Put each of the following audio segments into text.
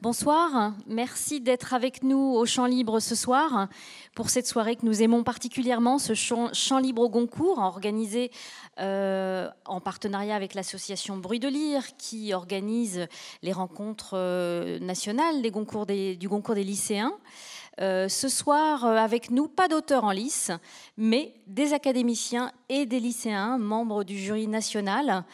Bonsoir, merci d'être avec nous au Champ Libre ce soir pour cette soirée que nous aimons particulièrement, ce Champ, Libre au Goncourt, organisé euh, en partenariat avec l'association Bruit de Lire qui organise les rencontres euh, nationales du Goncourt des lycéens. Euh, ce soir, avec nous, pas d'auteurs en lice, mais des académiciens et des lycéens, membres du jury national.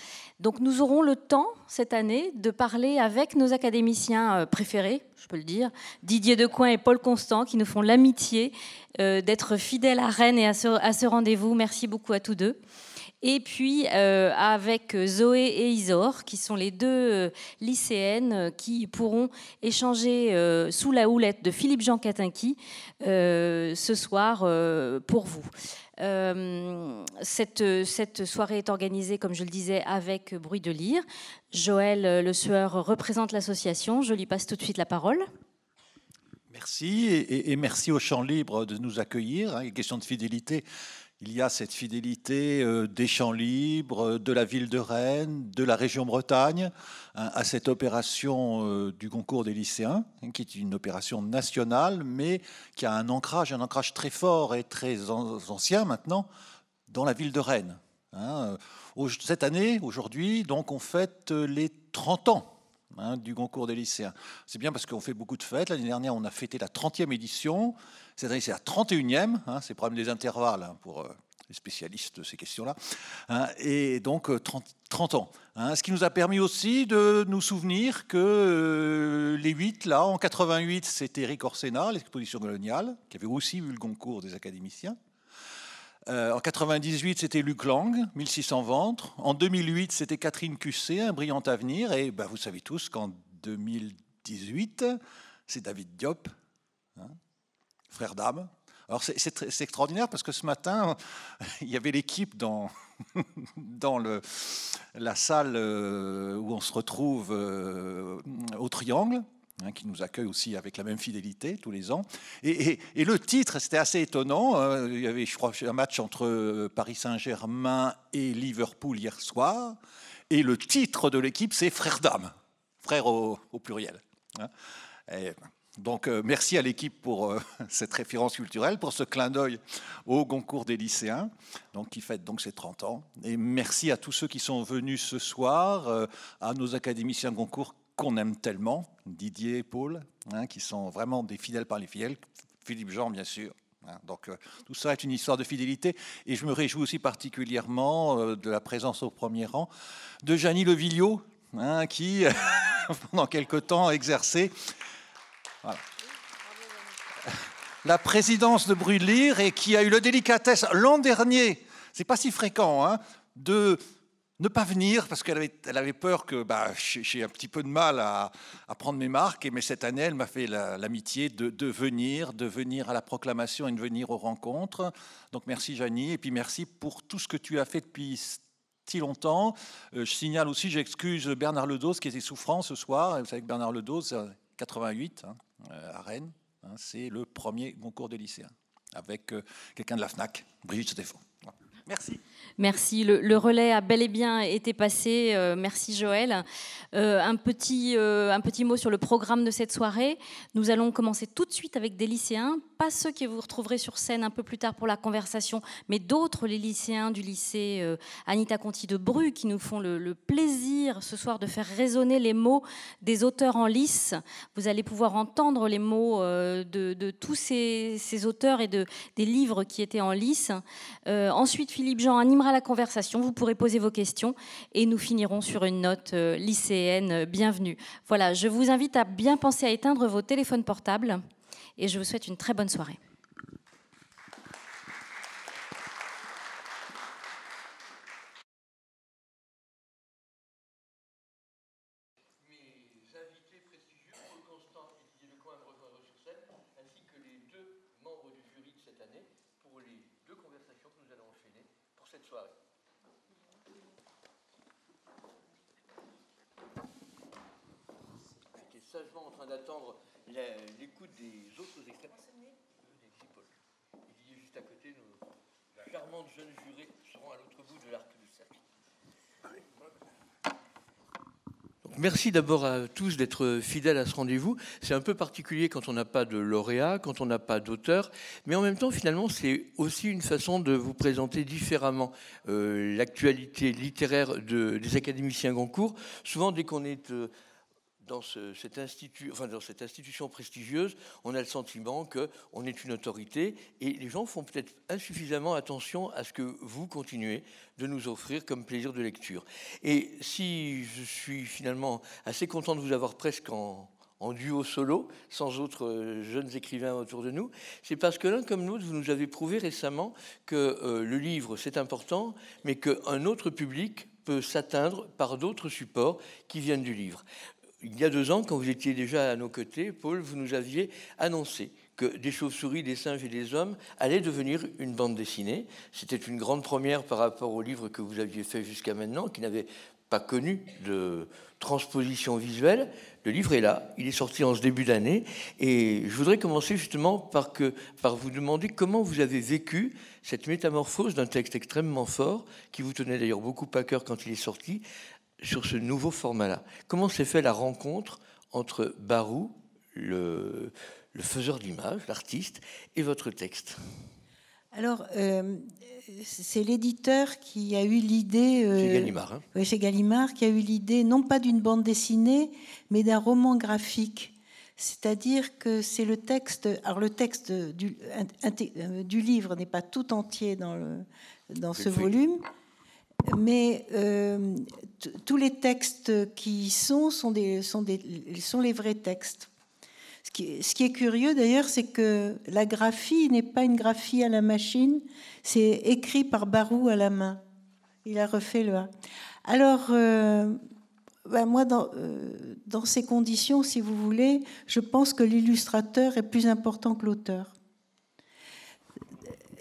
Donc nous aurons le temps cette année de parler avec nos académiciens euh, préférés, je peux le dire, Didier Decoing et Paul Constant, qui nous font l'amitié euh, d'être fidèles à Rennes et à ce, rendez-vous. Merci beaucoup à tous deux. Et puis euh, avec Zoé et Isor, qui sont les deux lycéennes qui pourront échanger sous la houlette de Philippe Jean Catinqui ce soir pour vous. Euh, cette, cette, soirée est organisée, comme je le disais, avec Bruit de Lire. Joël Le Sueur représente l'association. Je lui passe tout de suite la parole. Merci et, merci au Champ Libre de nous accueillir. Hein, question de fidélité, il y a cette fidélité euh, des champs libres, de la ville de Rennes, de la région Bretagne, hein, à cette opération euh, du concours des lycéens, hein, qui est une opération nationale, mais qui a un ancrage, un ancrage très fort et très ancien maintenant, dans la ville de Rennes. Hein. Cette année, aujourd'hui, donc, on fête les 30 ans du concours des lycéens. C'est bien parce qu'on fait beaucoup de fêtes. L'année dernière, on a fêté la 30e édition. Cette année, c'est la 31e, hein, c'est le problème des intervalles hein, pour euh, les spécialistes de ces questions-là. Hein, et donc 30, euh, 30 ans. ce qui nous a permis aussi de nous souvenir que euh, les 8, là, en 88, c'était Eric Orsena, l'exposition coloniale, qui avait aussi vu le concours des académiciens. en 98, c'était Luc Lang, 1600 ventes. En 2008, c'était Catherine Cussé, Un brillant avenir. Et ben, vous savez tous qu'en 2018, c'est David Diop, frère d'âme. Alors c'est extraordinaire parce que ce matin, il y avait l'équipe dans, dans le, la salle euh, où on se retrouve euh, au Triangle. Hein, qui nous accueille aussi avec la même fidélité tous les ans. Et, et, le titre, c'était assez étonnant. Hein. Il y avait, je crois, un match entre Paris Saint-Germain et Liverpool hier soir. Et le titre de l'équipe, c'est Frère d'âme, frère au, pluriel. Hein. Et, donc euh, merci à l'équipe pour euh, cette référence culturelle, pour ce clin d'œil au concours des lycéens, donc, qui fête donc ses 30 ans. Et merci à tous ceux qui sont venus ce soir, euh, à nos académiciens de concours qu'on aime tellement, Didier Paul, hein, qui sont vraiment des fidèles par les fidèles, Philippe Jean bien sûr. Hein. donc tout ça est une histoire de fidélité et je me réjouis aussi particulièrement de la présence au premier rang de Janie Levillot, hein, qui pendant quelque temps a exercé la présidence de Bruit de Lire et qui a eu la délicatesse l'an dernier, c'est pas si fréquent, hein, de ne pas venir parce qu'elle avait, peur que bah, j'ai un petit peu de mal à, prendre mes marques. Mais cette année, elle m'a fait l'amitié de, venir, de venir à la proclamation et de venir aux rencontres. Donc merci Janie et puis merci pour tout ce que tu as fait depuis si longtemps. Euh, je signale aussi, j'excuse Bernard Ledos qui était souffrant ce soir. Vous savez que Bernard Ledos, 88, hein, euh, à Rennes. Hein, c'est le premier concours de lycéens avec euh, quelqu'un de la FNAC, Brigitte Stéphane. Merci. Merci. Le, relais a bel et bien été passé. Euh, merci Joël. Euh, un, petit, euh, un petit mot sur le programme de cette soirée. Nous allons commencer tout de suite avec des lycéens, pas ceux que vous retrouverez sur scène un peu plus tard pour la conversation, mais d'autres, les lycéens du lycée Anita Conti de Bru, qui nous font le, plaisir ce soir de faire résonner les mots des auteurs en lice. Vous allez pouvoir entendre les mots de, tous ces, ces, auteurs et de, des livres qui étaient en lice. ensuite, Philippe Jean animera la conversation, vous pourrez poser vos questions et nous finirons sur une note euh, lycéenne euh, bienvenue. Voilà, je vous invite à bien penser à éteindre vos téléphones portables et je vous souhaite une très bonne soirée. Sagement en train d'attendre l'écoute des autres extraits. Il est juste à côté, nos charmantes jeunes jurés seront à l'autre bout de l'arc du cercle. Merci d'abord à tous d'être fidèles à ce rendez-vous. C'est un peu particulier quand on n'a pas de lauréat, quand on n'a pas d'auteur, mais en même temps, finalement, c'est aussi une façon de vous présenter différemment euh, l'actualité littéraire de, des académiciens Goncourt. Souvent, dès qu'on est euh, dans, cette institution prestigieuse, on a le sentiment qu'on est une autorité et les gens font peut-être insuffisamment attention à ce que vous continuez de nous offrir comme plaisir de lecture. Et si je suis finalement assez content de vous avoir presque en, duo solo, sans autres euh, jeunes écrivains autour de nous, c'est parce que l'un comme l'autre, vous nous avez prouvé récemment que euh, le livre, c'est important, mais qu'un autre public peut s'atteindre par d'autres supports qui viennent du livre il y a deux ans, quand vous étiez déjà à nos côtés, Paul, vous nous aviez annoncé que des chauves-souris, des singes et des hommes allaient devenir une bande dessinée. C'était une grande première par rapport au livre que vous aviez fait jusqu'à maintenant, qui n'avait pas connu de transposition visuelle. Le livre est là, il est sorti en ce début d'année, et je voudrais commencer justement par, par vous demander comment vous avez vécu cette métamorphose d'un texte extrêmement fort, qui vous tenait d'ailleurs beaucoup à cœur quand il est sorti, sur ce nouveau format-là. Comment s'est fait la rencontre entre Barou, le, faiseur d'image, l'artiste, et votre texte? Alors, euh, c'est l'éditeur qui a eu l'idée. Euh, chez Gallimard. Hein. Oui, chez Gallimard, qui a eu l'idée non pas d'une bande dessinée, mais d'un roman graphique. C'est-à-dire que c'est le texte. Alors, le texte du, euh, du livre n'est pas tout entier dans, le, dans ce volume mais euh, tous les textes qui y sont sont, des, sont, des, sont les vrais textes. Ce qui, est curieux d'ailleurs, c'est que la graphie n'est pas une graphie à la machine, c'est écrit par Barou à la main. Il a refait le Alors, euh, ben moi, euh, dans ces conditions, si vous voulez, je pense que l'illustrateur est plus important que l'auteur.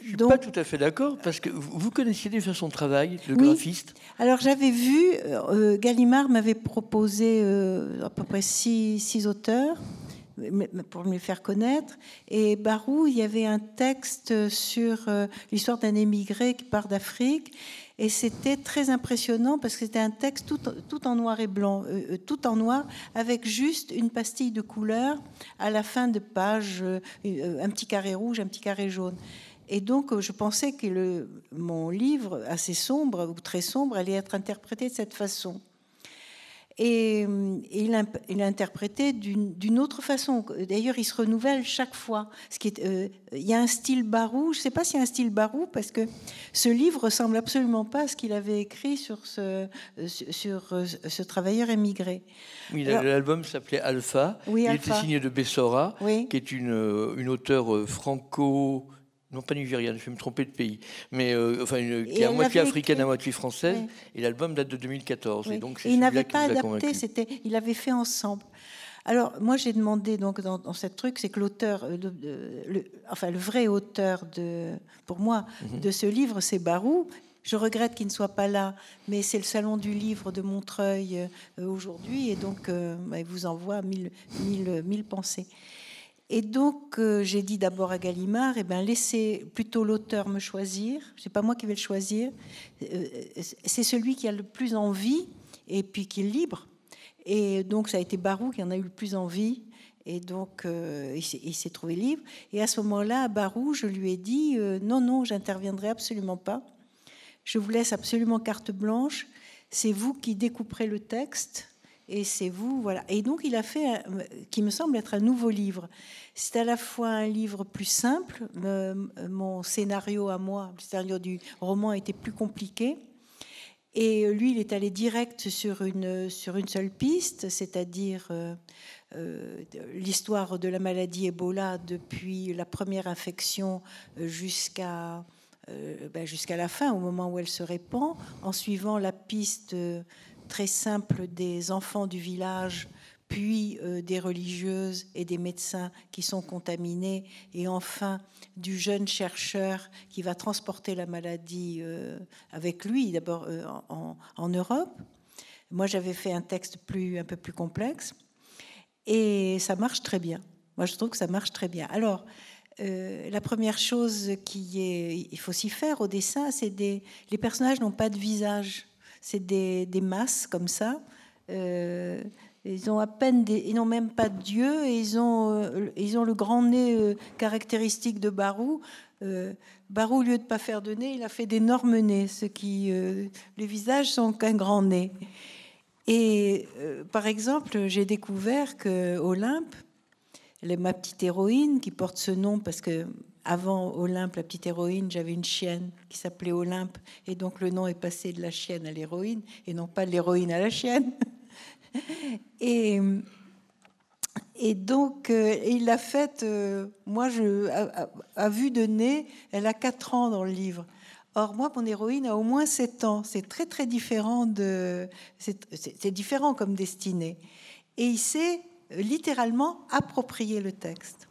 Je suis pas tout à fait d'accord parce que vous connaissiez déjà son travail, le graphiste. Alors j'avais vu, euh, Gallimard m'avait proposé euh, à peu près six, six, auteurs pour me les faire connaître. Et Barou, il y avait un texte sur euh, l'histoire d'un émigré qui part d'Afrique. Et c'était très impressionnant parce que c'était un texte tout, tout, en noir et blanc, tout en noir, avec juste une pastille de couleur à la fin de page, un petit carré rouge, un petit carré jaune. Et donc, je pensais que le, mon livre, assez sombre ou très sombre, allait être interprété de cette façon. Et, il, a, il, a, interprété d'une autre façon. D'ailleurs, il se renouvelle chaque fois. Ce qui est, euh, il y a un style barou. Je ne sais pas s'il y a un style barou parce que ce livre ressemble absolument pas à ce qu'il avait écrit sur ce, sur ce travailleur émigré. Oui, l'album s'appelait Alpha. il était signé de Bessora, qui est une, une auteure euh, franco non pas nigériane, je vais me tromper de pays, mais euh, enfin qui est à moitié africaine, à moitié française. Et l'album date de 2014. Et donc il n'avait pas adapté, c'était, il avait fait ensemble. Alors moi j'ai demandé donc dans, dans cette truc, c'est que l'auteur, euh, le, enfin le vrai auteur de, pour moi, mhm. de ce livre, c'est Barou. Je regrette qu'il ne soit pas là, mais c'est le salon du livre de Montreuil euh, aujourd'hui, et donc il vous envoie mille, mille, mille pensées. Et donc, euh, j'ai dit d'abord à Gallimard, eh ben, laissez plutôt l'auteur me choisir. C'est pas moi qui vais le choisir. Euh, c'est celui qui a le plus envie et puis qui est libre. Et donc, ça a été Barou qui en a eu le plus envie. Et donc, euh, il s'est trouvé libre. Et à ce moment-là, à Barou, je lui ai dit non, non, j'interviendrai absolument pas. Je vous laisse absolument carte blanche. C'est vous qui découperez le texte et c'est vous, voilà. Et donc il a fait, qui me semble être un nouveau livre. C'est à la fois un livre plus simple, mon scénario à moi, le scénario du roman était plus compliqué. Et lui, il est allé direct sur une, sur une seule piste, c'est-à-dire euh, euh, l'histoire de la maladie Ebola depuis la première infection jusqu'à euh, ben, jusqu'à la fin, au moment où elle se répand, en suivant la piste très simple des enfants du village, puis euh, des religieuses et des médecins qui sont contaminés, et enfin du jeune chercheur qui va transporter la maladie euh, avec lui, d'abord euh, en, Europe. Moi, j'avais fait un texte plus, un peu plus complexe, et ça marche très bien. Moi, je trouve que ça marche très bien. Alors, la première chose qui est, il faut s'y faire au dessin, c'est des, les personnages n'ont pas de visage c'est des, masses comme ça, ils ont à peine, des, ils n'ont même pas de Dieu, et ils ont, ils ont le grand nez caractéristique de Barou. Barou, au lieu de pas faire de nez, il a fait d'énormes nez, ce qui, les visages sont qu'un grand nez. Et par exemple, j'ai découvert que Olympe, ma petite héroïne qui porte ce nom parce que avant Olympe, la petite héroïne, j'avais une chienne qui s'appelait Olympe, et donc le nom est passé de la chienne à l'héroïne, et non pas de l'héroïne à la chienne. et, donc, euh, il l'a faite, euh, moi, à, vue de nez, elle a 4 ans dans le livre. Or, moi, mon héroïne a au moins 7 ans. C'est très, très différent de. C'est différent comme destinée. Et il s'est littéralement approprié le texte.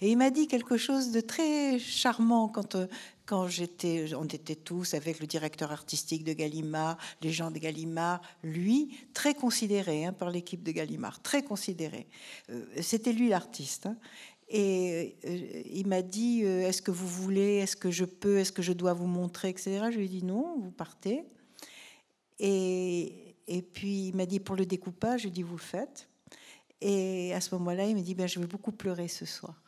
Et il m'a dit quelque chose de très charmant quand, euh, quand j'étais, on était tous avec le directeur artistique de Gallimard, les gens de Gallimard, lui, très considéré hein, par l'équipe de Gallimard, très considéré. Euh, c'était lui l'artiste. Hein. Et euh, il m'a dit Est-ce que vous voulez Est-ce que je peux Est-ce que je dois vous montrer etc. Je lui ai dit Non, vous partez. Et, et puis il m'a dit Pour le découpage, je lui ai dit Vous le faites. Et à ce moment-là, il m'a dit ben, Je vais beaucoup pleurer ce soir.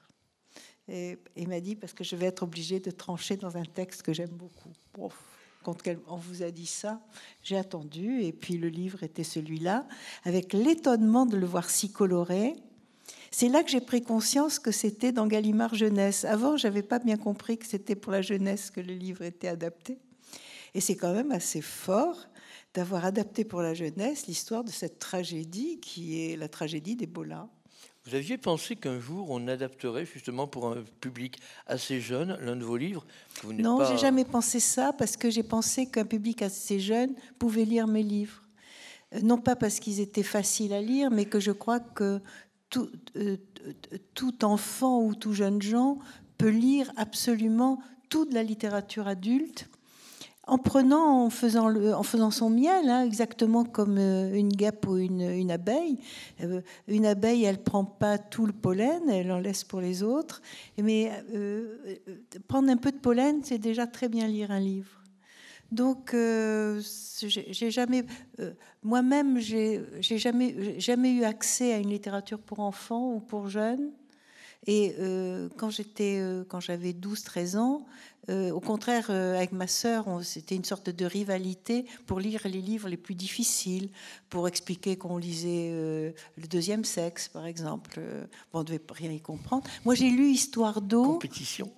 Et m'a dit, parce que je vais être obligée de trancher dans un texte que j'aime beaucoup. quand on vous a dit ça, j'ai attendu, et puis le livre était celui-là, avec l'étonnement de le voir si coloré. C'est là que j'ai pris conscience que c'était dans Gallimard Jeunesse. Avant, j'avais pas bien compris que c'était pour la jeunesse que le livre était adapté. Et c'est quand même assez fort d'avoir adapté pour la jeunesse l'histoire de cette tragédie qui est la tragédie d'Ebola. Vous aviez pensé qu'un jour on adapterait justement pour un public assez jeune l'un de vos livres Non, j'ai jamais pensé ça parce que j'ai pensé qu'un public assez jeune pouvait lire mes livres. Euh, non pas parce qu'ils étaient faciles à lire, mais que je crois que tout, euh, tout enfant ou tout jeune gens peut lire absolument toute la littérature adulte en prenant, en faisant, son miel, hein, exactement comme euh, une guêpe ou une, abeille. Euh, une abeille, elle prend pas tout le pollen, elle en laisse pour les autres. Mais euh, prendre un peu de pollen, c'est déjà très bien lire un livre. Donc, j'ai jamais, moi-même, j'ai jamais, jamais eu accès à une littérature pour enfants ou pour jeunes. Et quand j'étais, quand j'avais 12-13 ans, euh, au contraire, euh, avec ma sœur, c'était une sorte de rivalité pour lire les livres les plus difficiles, pour expliquer qu'on lisait euh, le deuxième sexe, par exemple. Bon, on ne devait rien y comprendre. Moi, j'ai lu Histoire d'eau. Compétition.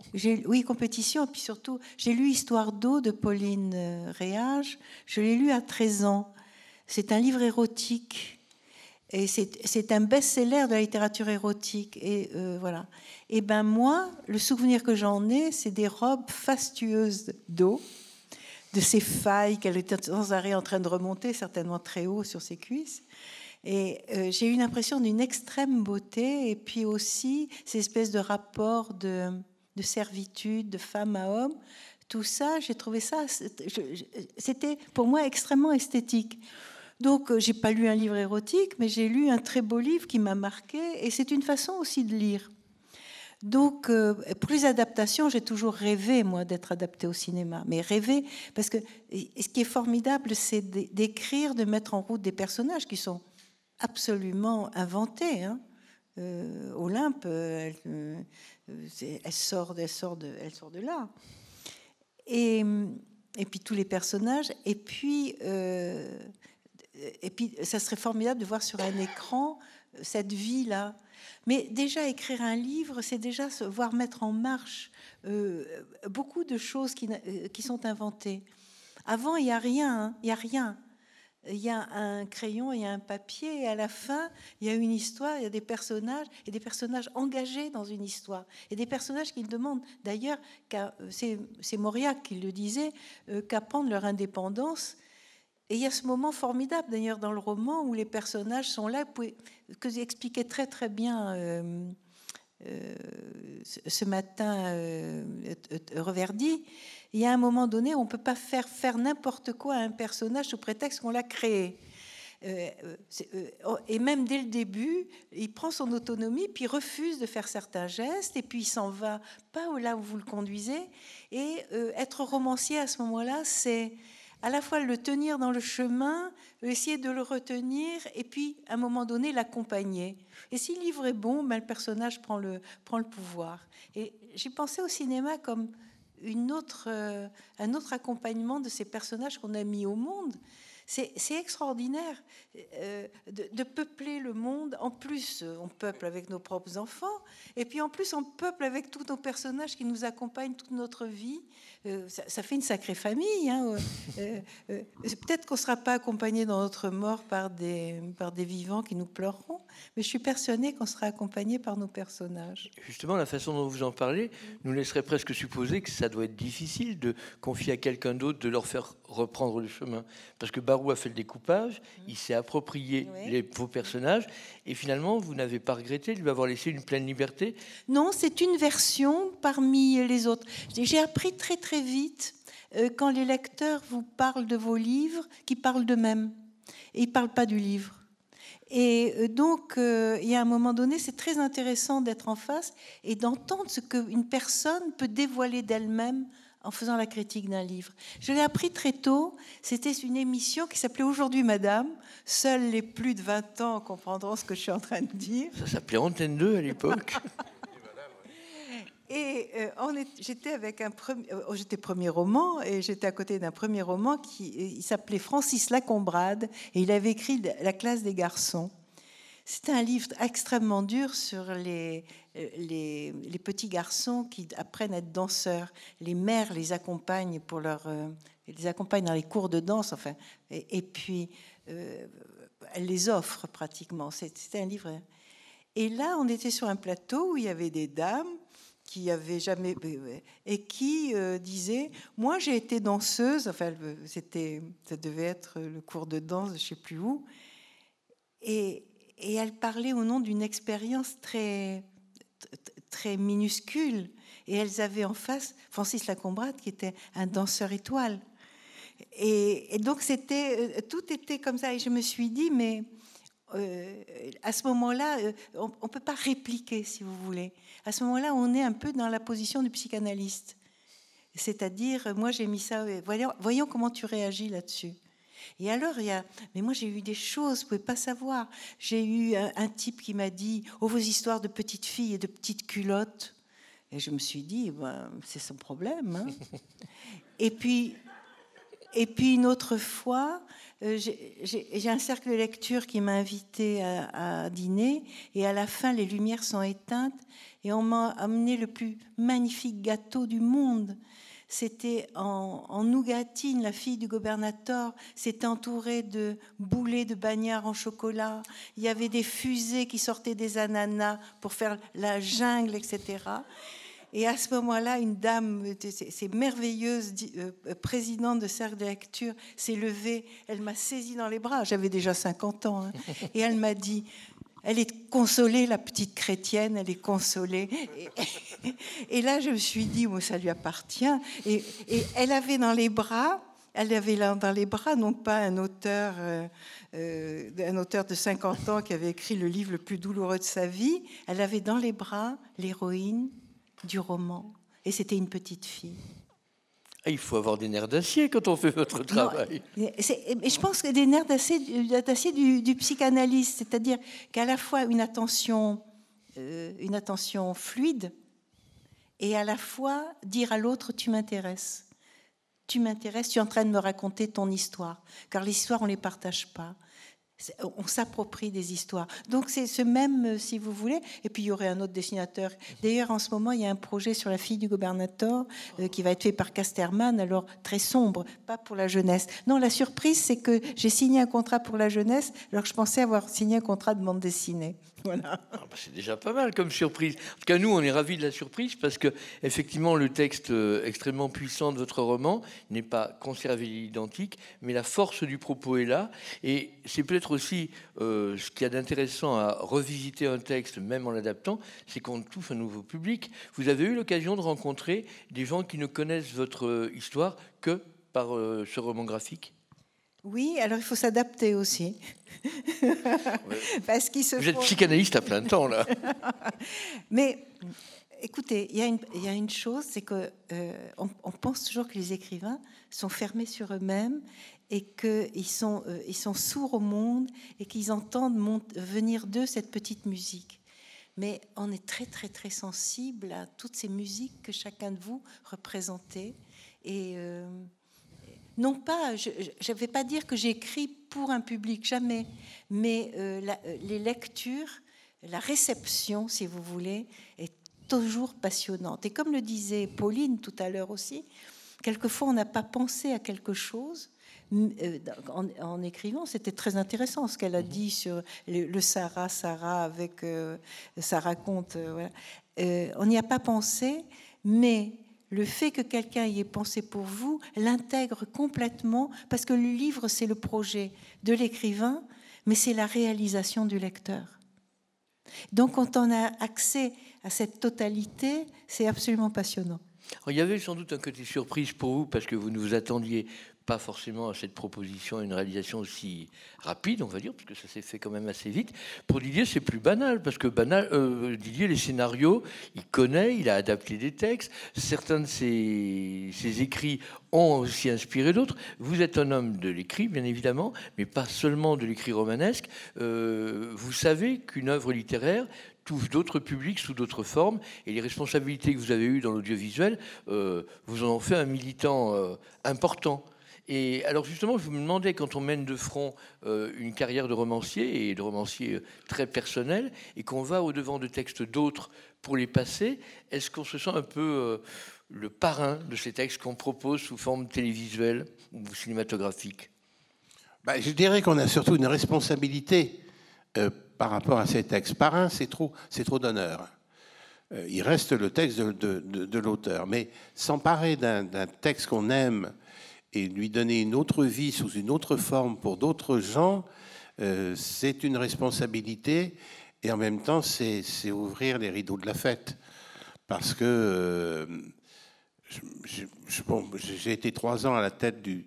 Oui, compétition. Et puis surtout, j'ai lu Histoire d'eau de Pauline Réage. Je l'ai lu à 13 ans. C'est un livre érotique et c'est un best-seller de la littérature érotique. Et euh, voilà. Et ben moi, le souvenir que j'en ai, c'est des robes fastueuses d'eau, de ces failles qu'elle était sans arrêt en train de remonter, certainement très haut sur ses cuisses. Et euh, j'ai eu l'impression d'une extrême beauté, et puis aussi ces espèces de rapports de, de servitude, de femme à homme. Tout ça, j'ai trouvé ça, c'était pour moi extrêmement esthétique. Donc, euh, j'ai pas lu un livre érotique, mais j'ai lu un très beau livre qui m'a marqué, et c'est une façon aussi de lire. Donc, euh, pour les adaptations, j'ai toujours rêvé, moi, d'être adapté au cinéma. Mais rêvé, parce que ce qui est formidable, c'est d'écrire, de mettre en route des personnages qui sont absolument inventés. Hein. Euh, Olympe, elle, sort, elle, sort de, elle sort de là. Et, et puis tous les personnages. Et puis, et puis, ça serait formidable de voir sur un écran euh, cette vie-là. Mais déjà, écrire un livre, c'est déjà se voir mettre en marche euh, beaucoup de choses qui, euh, qui, sont inventées. Avant, il n'y a rien, hein. il n'y a rien. Il y a un crayon, il y a un papier, et à la fin, il y a une histoire, il y a des personnages, et des personnages engagés dans une histoire. Et des personnages qui demandent, d'ailleurs, c'est Mauriac qui le disait, qu'à prendre leur indépendance et il y a ce moment formidable d'ailleurs dans le roman où les personnages sont là, que j'expliquais très très bien euh, euh, ce matin euh, Reverdy. Il y a un moment donné on ne peut pas faire faire n'importe quoi à un personnage sous prétexte qu'on l'a créé. et même dès le début, il prend son autonomie, puis refuse de faire certains gestes, et puis il s'en va pas là où vous le conduisez. Et être romancier à ce moment-là, c'est à la fois le tenir dans le chemin, essayer de le retenir, et puis à un moment donné l'accompagner. Et si le livre est bon, ben, le personnage prend le, prend le pouvoir. Et j'ai pensé au cinéma comme une autre, euh, un autre accompagnement de ces personnages qu'on a mis au monde. C'est extraordinaire euh, de, peupler le monde. En plus, euh, on peuple avec nos propres enfants, et puis en plus, on peuple avec tous nos personnages qui nous accompagnent toute notre vie. Euh, ça, fait une sacrée famille. Hein, peut-être qu'on ne sera pas accompagné dans notre mort par des, par des vivants qui nous pleureront, mais je suis persuadée qu'on sera accompagné par nos personnages. Justement, la façon dont vous en parlez nous laisserait presque supposer que ça doit être difficile de confier à quelqu'un d'autre de leur faire reprendre le chemin. Parce que Barou a fait le découpage, il s'est approprié les, vos personnages, et finalement, vous n'avez pas regretté de lui avoir laissé une pleine liberté? Non, c'est une version parmi les autres. J'ai appris très très vite, euh, quand les lecteurs vous parlent de vos livres, qu'ils parlent d'eux-mêmes. Et ils ne parlent pas du livre. Et euh, donc, euh, il y a un moment donné, c'est très intéressant d'être en face et d'entendre ce qu'une personne peut dévoiler d'elle-même en faisant la critique d'un livre. Je l'ai appris très tôt. C'était une émission qui s'appelait Aujourd'hui Madame. Seuls les plus de 20 ans comprendront ce que je suis en train de dire. Ça s'appelait Antenne 2 à l'époque. Et euh, j'étais avec un premier, euh, j'étais premier roman et j'étais à côté d'un premier roman qui il s'appelait Francis Lacombrade et il avait écrit La classe des garçons. C'était un livre extrêmement dur sur les, les, petits garçons qui apprennent à être danseurs. Les mères les accompagnent pour leur, euh, accompagnent dans les cours de danse, enfin, et, puis euh, elles les offrent pratiquement. C'était un livre. Et là, on était sur un plateau où il y avait des dames qui avaient jamais et qui euh, disaient moi j'ai été danseuse. Enfin, c'était ça devait être le cours de danse, je sais plus où. Et, et elle parlait au nom d'une expérience très, très minuscule. Et elles avaient en face Francis Lacombrade, qui était un danseur étoile. Et, donc, euh, tout était comme ça. Et je me suis dit, mais euh, à ce moment-là, euh, on ne peut pas répliquer, si vous voulez. À ce moment-là, on est un peu dans la position du psychanalyste. C'est-à-dire, moi, j'ai mis ça, voyons comment tu réagis là-dessus. Et alors, il y a, mais moi j'ai eu des choses, vous pouvez pas savoir. J'ai eu un, type qui m'a dit, oh vos histoires de petites filles et de petites culottes. Et je me suis dit, ben, c'est son problème. Hein. et puis, et puis une autre fois, euh, j'ai un cercle de lecture qui m'a invité à, à, dîner, et à la fin, les lumières sont éteintes, et on m'a amené le plus magnifique gâteau du monde. C'était en, Nougatine, la fille du gobernateur, c'était entouré de boulets de bagnards en chocolat. Il y avait des fusées qui sortaient des ananas pour faire la jungle, etc. Et à ce moment-là, une dame, c'est merveilleuse, euh, présidente de cercle de lecture, s'est levée. Elle m'a saisie dans les bras. J'avais déjà 50 ans. Hein. et elle m'a dit elle est consolée, la petite chrétienne, elle est consolée. Et, là, je me suis dit, bon, ça lui appartient. Et, elle avait dans les bras, elle avait dans les bras, non pas un auteur, euh, euh, un auteur de 50 ans qui avait écrit le livre le plus douloureux de sa vie, elle avait dans les bras l'héroïne du roman. Et c'était une petite fille. Ah, il faut avoir des nerfs d'acier quand on fait votre travail. mais je pense que des nerfs d'acier du, du, psychanalyste, c'est-à-dire qu'à la fois une attention, euh, une attention fluide et à la fois dire à l'autre tu m'intéresses. Tu m'intéresses, tu es en train de me raconter ton histoire. Car l'histoire, on ne les partage pas on s'approprie des histoires. Donc c'est ce même, euh, si vous voulez. Et puis il y aurait un autre dessinateur. D'ailleurs, en ce moment, il y a un projet sur la fille du gouverneur qui va être fait par Casterman, alors très sombre, pas pour la jeunesse. Non, la surprise, c'est que j'ai signé un contrat pour la jeunesse, alors que je pensais avoir signé un contrat de bande dessinée. Ah, bah, c'est déjà pas mal comme surprise. En tout cas, nous, on est ravis de la surprise parce que, effectivement, le texte euh, extrêmement puissant de votre roman n'est pas conservé identique, mais la force du propos est là. Et c'est peut-être aussi euh, ce qu'il y a d'intéressant à revisiter un texte, même en l'adaptant, c'est qu'on touche un nouveau public. Vous avez eu l'occasion de rencontrer des gens qui ne connaissent votre euh, histoire que par ce roman graphique? Oui, alors il faut s'adapter aussi. Parce qu'il se Vous êtes psychanalyste à plein temps, là. Mais écoutez, il y, a une chose, c'est que euh, on, pense toujours que les écrivains sont fermés sur eux-mêmes et qu'ils sont, euh, ils sont sourds au monde et qu'ils entendent venir d'eux cette petite musique. Mais on est très très très sensible à toutes ces musiques que chacun de vous représentait. Et euh, non pas, je ne vais pas dire que j'écris pour un public, jamais, mais les lectures la réception, si vous voulez, est toujours passionnante. Et comme le disait Pauline tout à l'heure aussi, quelquefois on n'a pas pensé à quelque chose. Euh, en, écrivant, c'était très intéressant ce qu'elle a dit sur le, Sarah, Sarah avec euh, ça raconte. Euh, on n'y a pas pensé, mais le fait que quelqu'un y ait pensé pour vous l'intègre complètement, parce que le livre, c'est le projet de l'écrivain, mais c'est la réalisation du lecteur. Donc quand on a accès à cette totalité, c'est absolument passionnant. il y avait sans doute un côté surprise pour vous parce que vous ne vous attendiez pas forcément à cette proposition, une réalisation aussi rapide, on va dire, parce que ça s'est fait quand même assez vite. Pour Didier, c'est plus banal, parce que banal, euh, Didier, les scénarios, il connaît, il a adapté des textes. Certains de ses, ses écrits ont aussi inspiré d'autres. Vous êtes un homme de l'écrit, bien évidemment, mais pas seulement de l'écrit romanesque. Euh, vous savez qu'une œuvre littéraire touche d'autres publics sous d'autres formes, et les responsabilités que vous avez eues dans l'audiovisuel euh, vous en ont fait un militant important. Et alors justement, je me demandais, quand on mène de front euh, une carrière de romancier, et de romancier euh, très personnel, et qu'on va au-devant de textes d'autres pour les passer, est-ce qu'on se sent un peu euh, le parrain de ces textes qu'on propose sous forme télévisuelle ou cinématographique? Bah, Je dirais qu'on a surtout une responsabilité par rapport à ces textes. Parrain, c'est trop, trop d'honneur. il reste le texte de l'auteur. Mais s'emparer d'un texte qu'on aime, et lui donner une autre vie sous une autre forme pour d'autres gens, euh, c'est une responsabilité et en même temps c'est ouvrir les rideaux de la fête. Parce que euh, j'ai été trois ans à la tête de,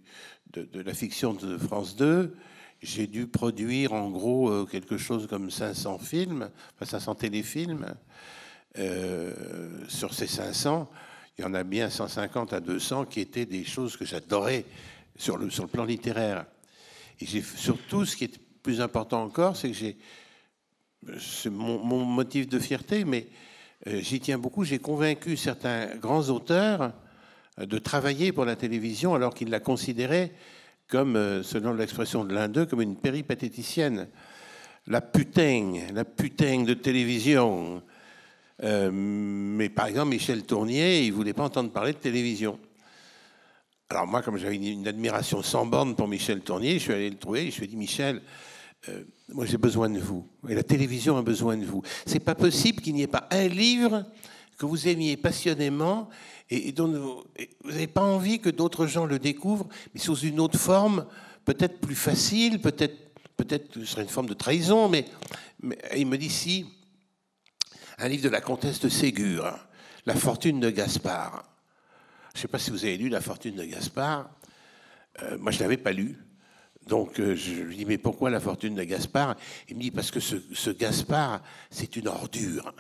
la fiction de France 2. J'ai dû produire en gros euh, quelque chose comme 500 films, enfin 500 téléfilms. sur ces 500, il y en a bien 150 à 200 qui étaient des choses que j'adorais sur le, sur le plan littéraire. Et surtout, ce qui est plus important encore, c'est que j'ai. C'est mon, motif de fierté, mais euh, j'y tiens beaucoup. J'ai convaincu certains grands auteurs euh, de travailler pour la télévision alors qu'ils la considéraient comme, euh, selon l'expression de l'un d'eux, comme une péripatéticienne. La putain, la putain de télévision. Euh, mais par exemple, Michel Tournier, il voulait pas entendre parler de télévision. Alors moi, comme j'avais une, admiration sans borne pour Michel Tournier, je suis allé le trouver, je lui ai dit, Michel, euh, moi j'ai besoin de vous, et la télévision a besoin de vous. C'est pas possible qu'il n'y ait pas un livre que vous aimiez passionnément et, dont vous n'avez pas envie que d'autres gens le découvrent, mais sous une autre forme, peut-être plus facile, peut-être peut-être ce serait une forme de trahison, mais il me dit si un livre de la comtesse de Ségur, La fortune de Gaspard. Je ne sais pas si vous avez lu La fortune de Gaspard. Euh, moi, je ne l'avais pas lu. Donc, euh, je lui dis, mais pourquoi La fortune de Gaspard? Il me dit, parce que ce Gaspard, c'est une ordure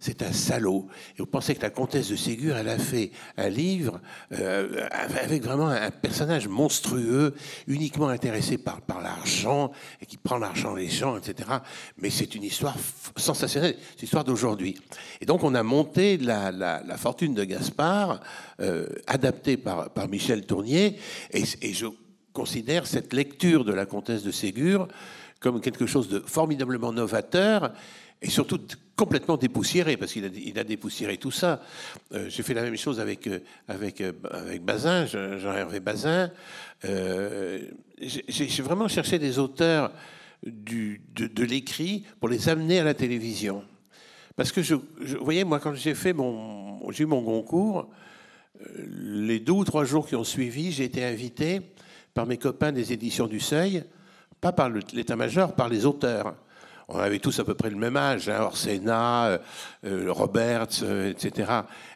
c'est un salaud. Et vous pensez que la comtesse de Ségur, elle a fait un livre euh, avec vraiment un personnage monstrueux, uniquement intéressé par, par l'argent, et qui prend l'argent des gens, etc. Mais c'est une histoire sensationnelle, c'est l'histoire d'aujourd'hui. Et donc on a monté la, la, fortune de Gaspard, euh, adaptée par, par Michel Tournier, et, et je considère cette lecture de la comtesse de Ségur comme quelque chose de formidablement novateur et surtout complètement dépoussiéré, parce qu'il a, dépoussiéré tout ça. Euh, j'ai fait la même chose avec, euh, euh, avec Bazin, Jean-Hervé Bazin. j'ai vraiment cherché des auteurs de, l'écrit pour les amener à la télévision. Parce que, vous voyez, moi, quand j'ai fait mon, j'ai eu mon concours, les deux ou trois jours qui ont suivi, j'ai été invité par mes copains des éditions du Seuil, pas par l'état-major, par les auteurs on avait tous à peu près le même âge, hein, Orsena, euh, euh, Roberts, euh, etc.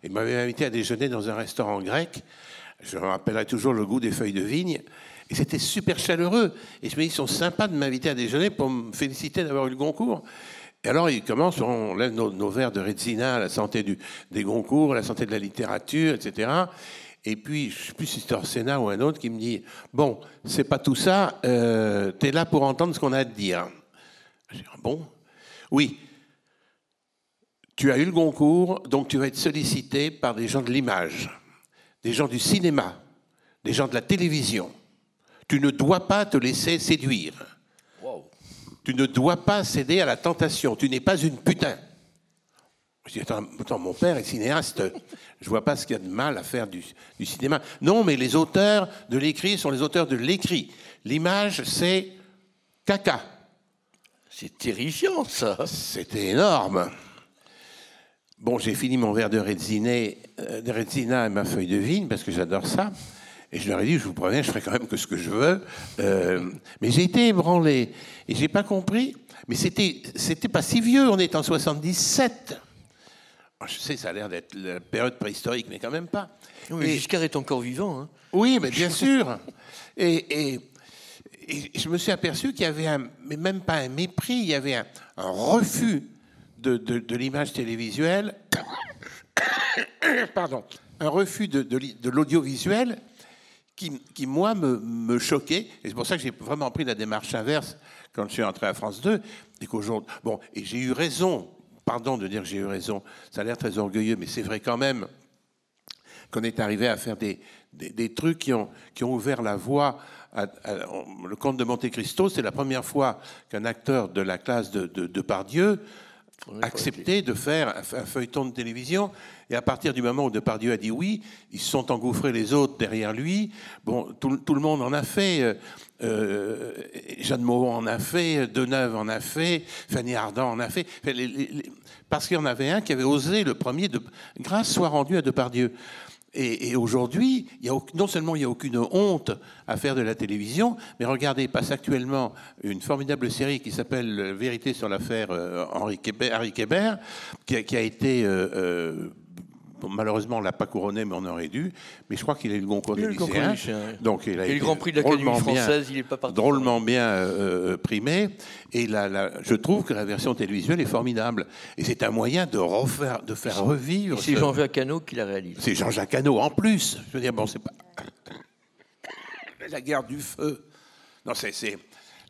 Ils m'avaient invité à déjeuner dans un restaurant grec. Je me rappellerai toujours le goût des feuilles de vigne. Et c'était super chaleureux. Et je me dis, ils sont sympas de m'inviter à déjeuner pour me féliciter d'avoir eu le concours. Et alors, il commence, on lève nos, verres de Redzina, la santé du, des Goncourt, la santé de la littérature, etc. Et puis, je ne sais plus si c'était Orsena ou un autre qui me dit Bon, c'est pas tout ça, euh, tu es là pour entendre ce qu'on a à te dire. Je dis, bon Oui. Tu as eu le Goncourt, donc tu vas être sollicité par des gens de l'image, des gens du cinéma, des gens de la télévision. Tu ne dois pas te laisser séduire. Tu ne dois pas céder à la tentation. Tu n'es pas une putain. Je dis, attends, attends, mon père est cinéaste. Je vois pas ce qu'il y a de mal à faire du, du cinéma. Non, mais les auteurs de l'écrit sont les auteurs de l'écrit. L'image, c'est caca. C'est terrifiant, ça. C'était énorme. Bon, j'ai fini mon verre de Redzina, euh, de Redzina et ma feuille de vigne parce que j'adore ça. Et je leur ai dit, je vous préviens, je ferai quand même que ce que je veux. Euh, mais j'ai été ébranlé et j'ai pas compris. Mais c'était, c'était pas si vieux. On est en 77. Oh, Je sais, ça a l'air d'être la période préhistorique, mais quand même pas. Mais Et- Giscard est encore vivant. hein. oui, mais bien sûr. Et, et- et je me suis aperçu qu'il y avait même pas un mépris, il y avait un, refus de, l'image télévisuelle, pardon, un refus de, l'audiovisuel qui, moi, me, choquait. Et c'est pour ça que j'ai vraiment pris la démarche inverse quand je suis entré à France 2. Et qu'aujourd'hui, bon, et j'ai eu raison, pardon de dire que j'ai eu raison, ça a l'air très orgueilleux, mais c'est vrai quand même qu'on est arrivé à faire des, trucs qui ont ouvert la voie. À, à- le comte de Monte Cristo, c'est la première fois qu'un acteur de la classe de, de, de Pardieu acceptait de faire un, feuilleton de télévision. Et à partir du moment où Depardieu a dit oui, ils se sont engouffrés les autres derrière lui. Bon, tout, le- tout le monde en a fait. euh, euh, Jeanne Moreau en a fait, Deneuve en a fait, Fanny Ardant en a fait. Enfin, les- les- les- parce qu'il y en avait un qui avait osé le premier. De, grâce soit rendue à Depardieu. Et, et aujourd'hui, non seulement il n'y a aucune honte à faire de la télévision, mais regardez, passe actuellement une formidable série qui s'appelle Vérité sur l'affaire euh, Harry Kébert, qui a, qui a été, euh, euh, malheureusement, on l'a pas couronné, mais on aurait dû, mais je crois qu'il a eu le Goncourt des lycéens. Donc il a Et le Grand Prix de l'Académie bien- française, il n'est pas parti. drôlement bien euh, euh, primé. Et la- je trouve que la version télévisuelle est formidable. Et c'est un moyen de refaire, de faire Et revivre. C'est ce- Jean-Jacques Hano qui l'a réalisé. c'est Jean-Jacques Hano en plus. Je veux dire, bon, c'est pas. La guerre du feu. Non, c'est. c'est-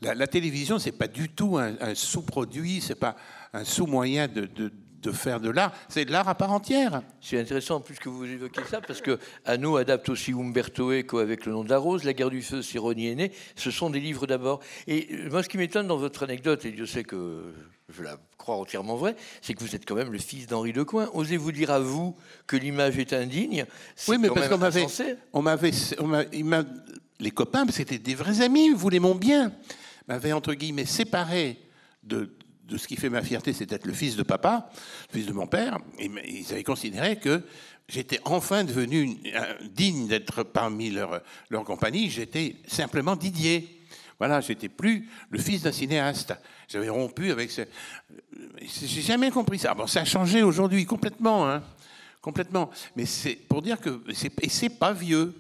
La, la télévision, c'est pas du tout un, un sous-produit, c'est pas un sous-moyen de, de- de faire de l'art, c'est de l'art à part entière. C'est intéressant en plus que vous évoquiez ça, parce que Hano adapte aussi Umberto Eco avec Le nom de la rose, La guerre du feu, c'est Ronnie Aîné. Ce sont des livres d'abord. Et euh, moi, ce qui m'étonne dans votre anecdote, et Dieu sait que je la crois entièrement vraie, c'est que vous êtes quand même le fils d'Henri Decoing. Osez-vous dire à vous que l'image est indigne? Oui, mais parce qu'on m'avait, on m'avait, les copains, c'était des vrais amis, ils voulaient mon bien, m'avaient entre guillemets séparé de, ce qui fait ma fierté, c'est d'être le fils de papa, le fils de mon père. Ils avaient considéré que j'étais enfin devenu digne d'être parmi leur, compagnie. J'étais simplement Didier. Voilà, j'étais plus le fils d'un cinéaste. J'avais rompu avec ce. J'ai jamais compris ça. Bon, ça a changé aujourd'hui complètement, hein, complètement. Mais c'est pour dire que et c'est pas vieux.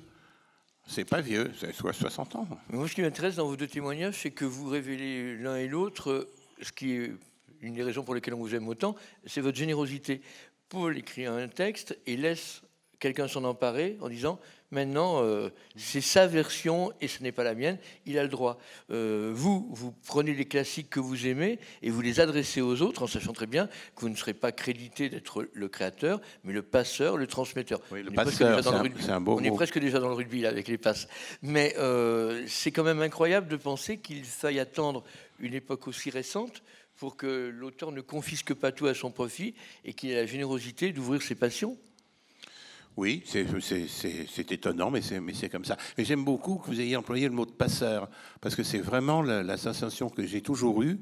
C'est pas vieux, c'est soit 60 ans. Moi, ce qui m'intéresse dans vos deux témoignages, c'est que vous révélez l'un et l'autre, euh, ce qui est une des raisons pour lesquelles on vous aime autant, c'est votre générosité. Paul écrit un texte et laisse quelqu'un s'en emparer en disant maintenant euh, c'est sa version et ce n'est pas la mienne, il a le droit. Euh, vous, vous prenez les classiques que vous aimez et vous les adressez aux autres en sachant très bien que vous ne serez pas crédité d'être le créateur, mais le passeur, le transmetteur. Oui, le On est passeur, c'est un- un beau On presque déjà dans le rugby là, avec les passes. Mais euh, c'est quand même incroyable de penser qu'il faille attendre une époque aussi récente pour que l'auteur ne confisque pas tout à son profit et qu'il ait la générosité d'ouvrir ses passions. Oui, c'est- étonnant, mais c'est mais comme ça. Et j'aime beaucoup que vous ayez employé le mot de passeur, parce que c'est vraiment la, la sensation que j'ai toujours eue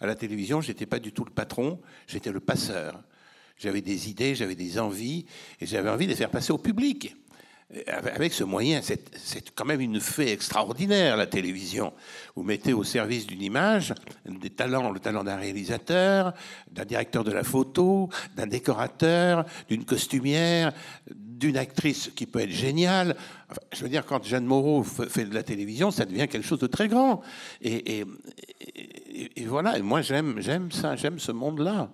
à la télévision. J'étais pas du tout le patron, j'étais le passeur. J'avais des idées, j'avais des envies, et j'avais envie de les faire passer au public. Avec ce moyen, c'est quand même une fée extraordinaire, la télévision. Vous mettez au service d'une image des talents, le talent d'un réalisateur, d'un directeur de la photo, d'un décorateur, d'une costumière, d'une actrice qui peut être géniale. Je veux dire, quand Jeanne Moreau fait de la télévision, ça devient quelque chose de très grand. Et, voilà, moi j'aime, ça, j'aime ce monde-là.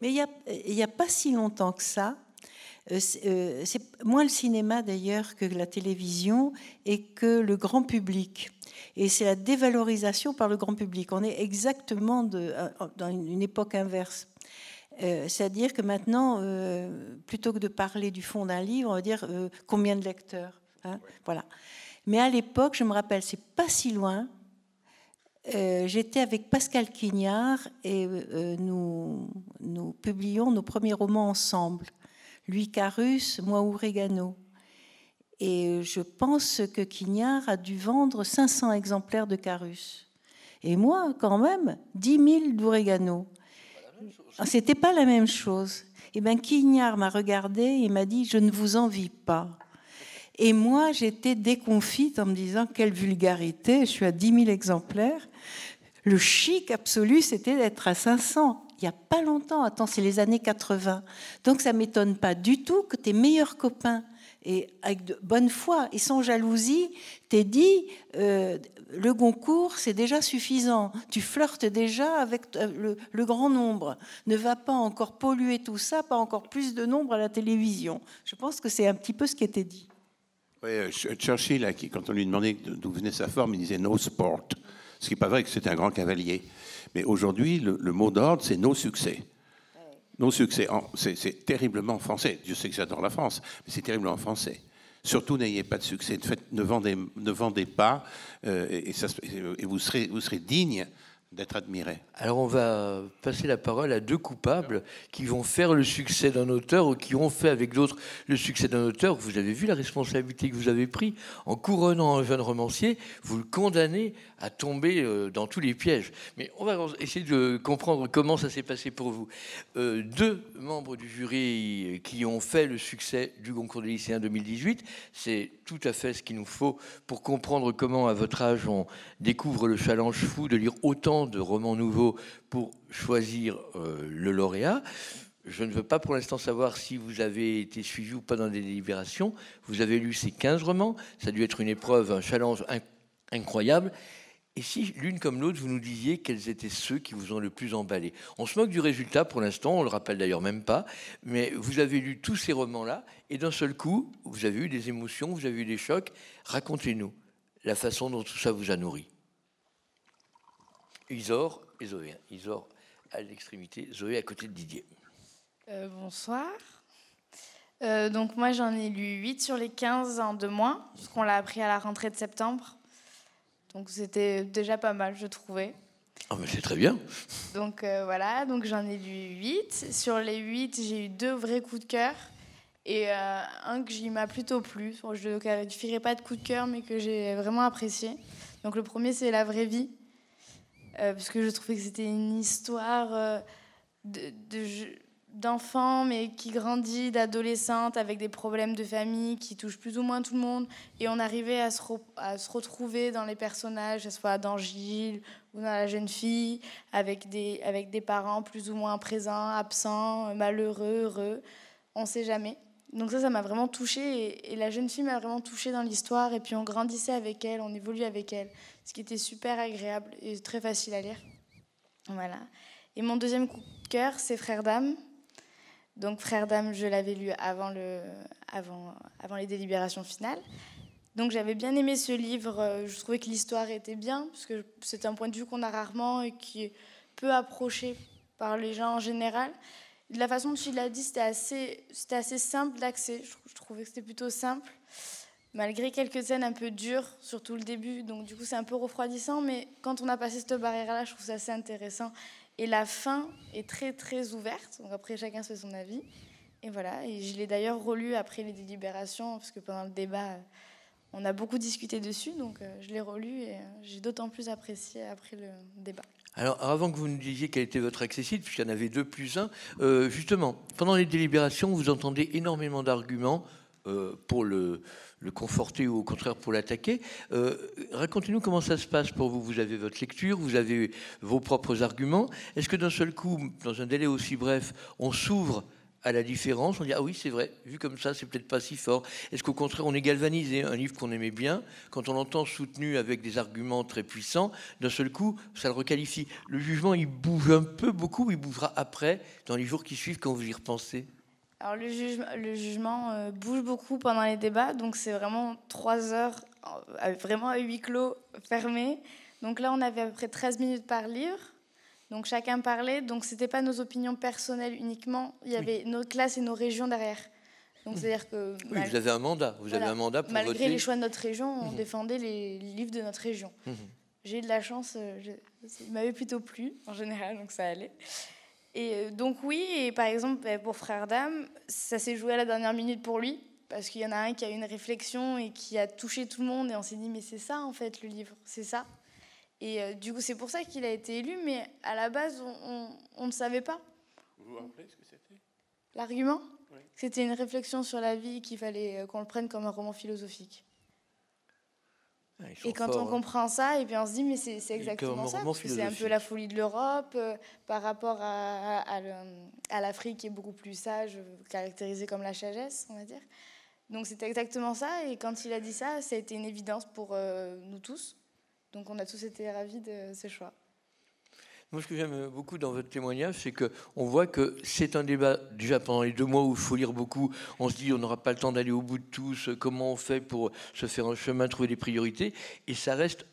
Mais il n'y a, pas si longtemps que ça, c'est moins le cinéma d'ailleurs que la télévision et que le grand public. Et c'est la dévalorisation par le grand public. On est exactement de, euh, dans une époque inverse. C'est-à-dire que maintenant, plutôt que de parler du fond d'un livre, on va dire combien de lecteurs. Hein, voilà. Mais à l'époque, je me rappelle, c'est pas si loin. J'étais avec Pascal Quignard et nous, nous publions nos premiers romans ensemble lui Carus, moi Ourégano. Et je pense que Quignard a dû vendre 500 exemplaires de Carus. Et moi, quand même, 10 000 d'Ourégano. C'était pas la même chose. Et bien, Quignard m'a regardé et m'a dit Je ne vous envie pas. Et moi, j'étais déconfite en me disant Quelle vulgarité, je suis à 10 000 exemplaires. Le chic absolu, c'était d'être à 500 il n'y a pas longtemps. Attends, c'est les années 80. Donc ça m'étonne pas du tout que tes meilleurs copains, et avec de bonne foi et sans jalousie, t'aient dit euh, le Goncourt, c'est déjà suffisant. Tu flirtes déjà avec euh, le, grand nombre. Ne va pas encore polluer tout ça, pas encore plus de nombre à la télévision. Je pense que c'est un petit peu ce qui était dit. Oui, euh, Churchill, quand on lui demandait d'où venait sa forme, il disait no sport. Ce qui n'est pas vrai que c'était un grand cavalier. Mais aujourd'hui, le, mot d'ordre, c'est nos succès. Nos succès, c'est terriblement français. Je sais que j'adore la France, mais c'est terriblement français. Surtout, n'ayez pas de succès. Ne vendez, ne vendez pas, euh, et, et, vous, serez, vous serez digne d'être admiré. Alors on va passer la parole à deux coupables qui vont faire le succès d'un auteur ou qui ont fait avec d'autres le succès d'un auteur. Vous avez vu la responsabilité que vous avez prise en couronnant un jeune romancier, vous le condamnez à tomber euh, dans tous les pièges. Mais on va essayer de comprendre comment ça s'est passé pour vous. Euh, deux membres du jury qui ont fait le succès du concours des lycéens 2018, c'est tout à fait ce qu'il nous faut pour comprendre comment, à votre âge, on découvre le challenge fou de lire autant de romans nouveaux pour choisir euh, le lauréat. Je ne veux pas pour l'instant savoir si vous avez été suivi ou pas dans des délibérations. Vous avez lu ces 15 romans. Ça a dû être une épreuve, un challenge incroyable. Et si l'une comme l'autre, vous nous disiez quels étaient ceux qui vous ont le plus emballé On se moque du résultat pour l'instant, on le rappelle d'ailleurs même pas, mais vous avez lu tous ces romans-là, et d'un seul coup, vous avez eu des émotions, vous avez eu des chocs. Racontez-nous la façon dont tout ça vous a nourri. Isor et Zoé. Isor à l'extrémité, Zoé à côté de Didier. Euh, bonsoir. Euh, donc moi j'en ai lu 8 sur les 15 en deux mois, puisqu'on l'a appris à la rentrée de septembre. Donc c'était déjà pas mal, je trouvais. Ah mais c'est très bien. Donc euh, voilà, donc j'en ai lu 8. Sur les 8, j'ai eu deux vrais coups de cœur et un que j'y m'a plutôt plu. Je ne qualifierai pas de coup de cœur, mais que j'ai vraiment apprécié. Donc le premier, c'est La vraie vie parce que je trouvais que c'était une histoire euh, d'enfant, mais qui grandit, d'adolescente, avec des problèmes de famille qui touchent plus ou moins tout le monde. Et on arrivait à se, retrouver dans les personnages, que ce soit dans Gilles ou dans la jeune fille, avec des, parents plus ou moins présents, absents, malheureux, heureux. On ne sait jamais. Donc ça, ça m'a vraiment touchée. Et, la jeune fille m'a vraiment touchée dans l'histoire. Et puis on grandissait avec elle, on évoluait avec elle. Ce qui était super agréable et très facile à lire. Voilà. Et mon deuxième coup de cœur, c'est Frère d'âme. Donc Frère d'âme, je l'avais lu avant, le, avant, avant les délibérations finales. Donc j'avais bien aimé ce livre. Je trouvais que l'histoire était bien, parce que c'est un point de vue qu'on a rarement et qui est peu approché par les gens en général de la façon dont il l'a dit, c'était assez, assez simple d'accès. Je, trouvais que c'était plutôt simple, malgré quelques scènes un peu dures, surtout le début. Donc du coup, c'est un peu refroidissant, mais quand on a passé cette barrière-là, je trouve ça assez intéressant. Et la fin est très très ouverte. Donc après, chacun fait son avis. Et voilà. Et je l'ai d'ailleurs relu après les délibérations, parce que pendant le débat, on a beaucoup discuté dessus. Donc euh, je l'ai relu et euh, j'ai d'autant plus apprécié après le débat. Alors, avant que vous nous disiez quel était votre accessible, puisqu'il y en avait deux plus un, euh, justement, pendant les délibérations, vous entendez énormément d'arguments euh, pour le, conforter ou au contraire pour l'attaquer. Euh, racontez-nous comment ça se passe pour vous. Vous avez votre lecture, vous avez vos propres arguments. Est-ce que d'un seul coup, dans un délai aussi bref, on s'ouvre à la différence, on dit ah oui c'est vrai, vu comme ça c'est peut-être pas si fort. Est-ce qu'au contraire on est galvanisé Un livre qu'on aimait bien, quand on l'entend soutenu avec des arguments très puissants, d'un seul coup ça le requalifie. Le jugement il bouge un peu beaucoup, il bougera après dans les jours qui suivent quand vous y repensez. Alors le jugement, le jugement euh, bouge beaucoup pendant les débats, donc c'est vraiment trois heures, euh, vraiment à huis clos, fermés. Donc là on avait à peu près 13 minutes par livre. Donc chacun parlait, donc c'était pas nos opinions personnelles uniquement, il y avait nos classes et nos régions derrière. Donc c'est-à-dire que oui, vous avez un mandat, vous avez un mandat pour malgré les choix de notre région, on mhm. défendait les livres de notre région. Mhm. J'ai eu de la chance, euh, il m'avait plutôt plu en général, donc ça allait. Et euh, donc oui, et par exemple ben, pour Frère Dame, ça s'est joué à la dernière minute pour lui, parce qu'il y en a un qui a eu une réflexion et qui a touché tout le monde, et on s'est dit mais c'est ça en fait le livre, c'est ça. Et euh, du coup, c'est pour ça qu'il a été élu, mais à la base, on, ne savait pas. Vous vous rappelez ce que c'était? L'argument? C'était une réflexion sur la vie qu'il fallait euh, qu'on le prenne comme un roman philosophique. Ah, et quand on hein. comprend ça, et puis on se dit, mais c'est exactement ça. C'est un peu la folie de l'Europe euh, par rapport à, à, l'Afrique qui est beaucoup plus sage, caractérisée comme la sagesse, on va dire. Donc c'était exactement ça. Et quand il a dit ça, ça a été une évidence pour nous tous. Donc on a tous été ravis de ce choix. Moi, ce que j'aime beaucoup dans votre témoignage, c'est qu'on voit que c'est un débat, déjà pendant les deux mois où il faut lire beaucoup, on se dit on n'aura pas le temps d'aller au bout de tous, comment on fait pour se faire un chemin, trouver des priorités, et ça reste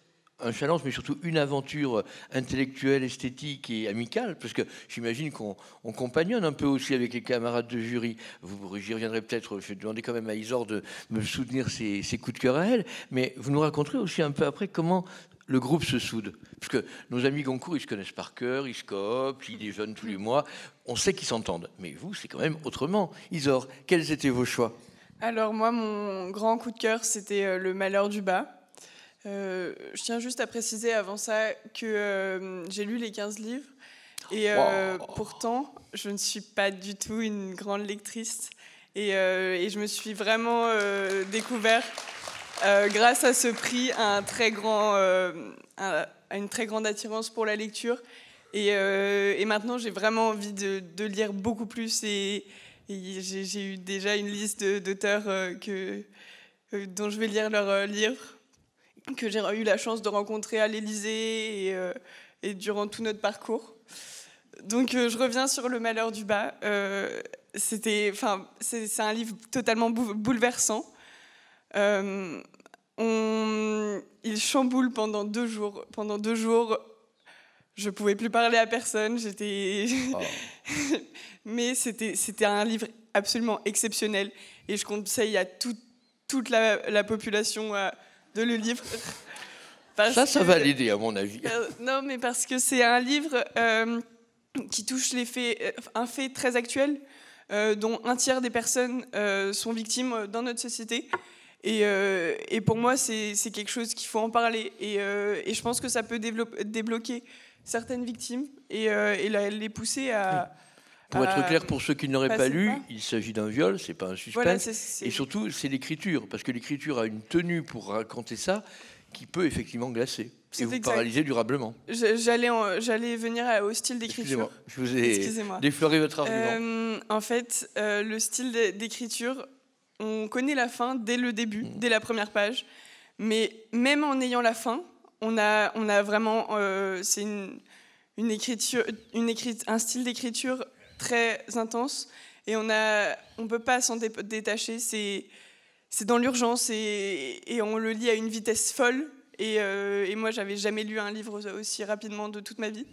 un challenge, mais surtout une aventure intellectuelle, esthétique et amicale, parce que j'imagine qu'on compagnonne un peu aussi avec les camarades de jury. Vous, j'y reviendrai peut-être, je vais demander quand même à Isor de me soutenir ses, ses coups de cœur à elle, mais vous nous raconterez aussi un peu après comment le groupe se soude. Parce que nos amis Goncourt, ils se connaissent par cœur, ils se coopent, ils déjeunent tous les mois. On sait qu'ils s'entendent. Mais vous, c'est quand même autrement. Isor, quels étaient vos choix? Alors moi, mon grand coup de cœur, c'était euh, Le Malheur du Bas. Euh, je tiens juste à préciser avant ça que euh, j'ai lu les 15 livres. Et pourtant, je ne suis pas du tout une grande lectrice. Et, et je me suis vraiment découvert euh, grâce à ce prix, grand, euh, une très grande attirance pour la lecture. Et, euh, maintenant, j'ai vraiment envie de, lire beaucoup plus. Et, j'ai eu déjà une liste d'auteurs dont je vais lire leurs livres, que j'ai eu la chance de rencontrer à l'Élysée et, durant tout notre parcours. Donc, je reviens sur Le Malheur du Bas. C'était, c'est un livre totalement bouleversant. On, il chamboule pendant deux jours. Pendant deux jours, je pouvais plus parler à personne. J'étais, oh. mais c'était c'était un livre absolument exceptionnel et je conseille à toute la, population euh, de le lire. ça, ça va l'aider à mon avis. Euh, non, mais parce que c'est un livre qui touche les faits, un fait très actuel, dont un tiers des personnes sont victimes dans notre société. Euh, et, pour moi, c'est quelque chose qu'il faut en parler. Et, euh, je pense que ça peut débloquer certaines victimes et, euh, les pousser à. Pour être clair, pour ceux qui n'auraient pas lu, il s'agit d'un viol, c'est pas un suspense. Et surtout, c'est l'écriture, parce que l'écriture a une tenue pour raconter ça qui peut effectivement glacer et vous paralyser durablement. J'allais venir au style d'écriture. Je vous ai défloré votre argument. en fait, le style d'écriture, on connaît la fin dès le début, mm. dès la première page. Mais même en ayant la fin, on a, on a vraiment. Euh, c'est une, une, écriture, une un style d'écriture très intense. Et on ne on peut pas s'en détacher. C'est, c'est dans l'urgence et, et, on le lit à une vitesse folle. Et, euh, et moi, j'avais jamais lu un livre aussi rapidement de toute ma vie.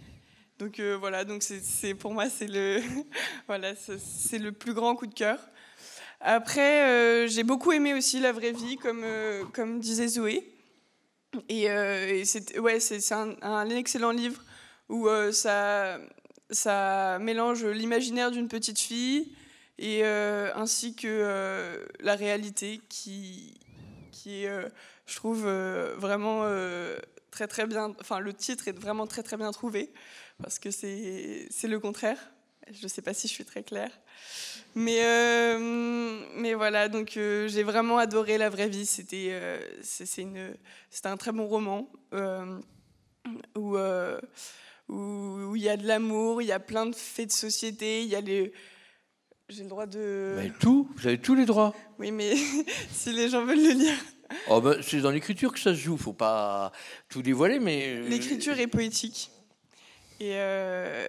Donc euh, voilà, donc c'est, pour moi, c'est le, voilà, c'est le plus grand coup de cœur. Après, euh, j'ai beaucoup aimé aussi La vraie vie, comme, euh, disait Zoé. Et, euh, c'est un, excellent livre où ça, ça mélange l'imaginaire d'une petite fille et ainsi que la réalité qui, qui est, je trouve, vraiment très très bien. Enfin, le titre est vraiment très très bien trouvé parce que c'est le contraire. Je ne sais pas si je suis très claire. Mais, euh, mais voilà, donc euh, j'ai vraiment adoré La vraie vie. C'était euh, c'est un très bon roman où où il y a de l'amour, il y a plein de faits de société, il y a les, J'ai le droit de. Mais tout, vous avez tous les droits. Oui, mais si les gens veulent le lire. Oh ben, c'est dans l'écriture que ça se joue, faut pas tout dévoiler, mais. euh, L'écriture est poétique. Et euh,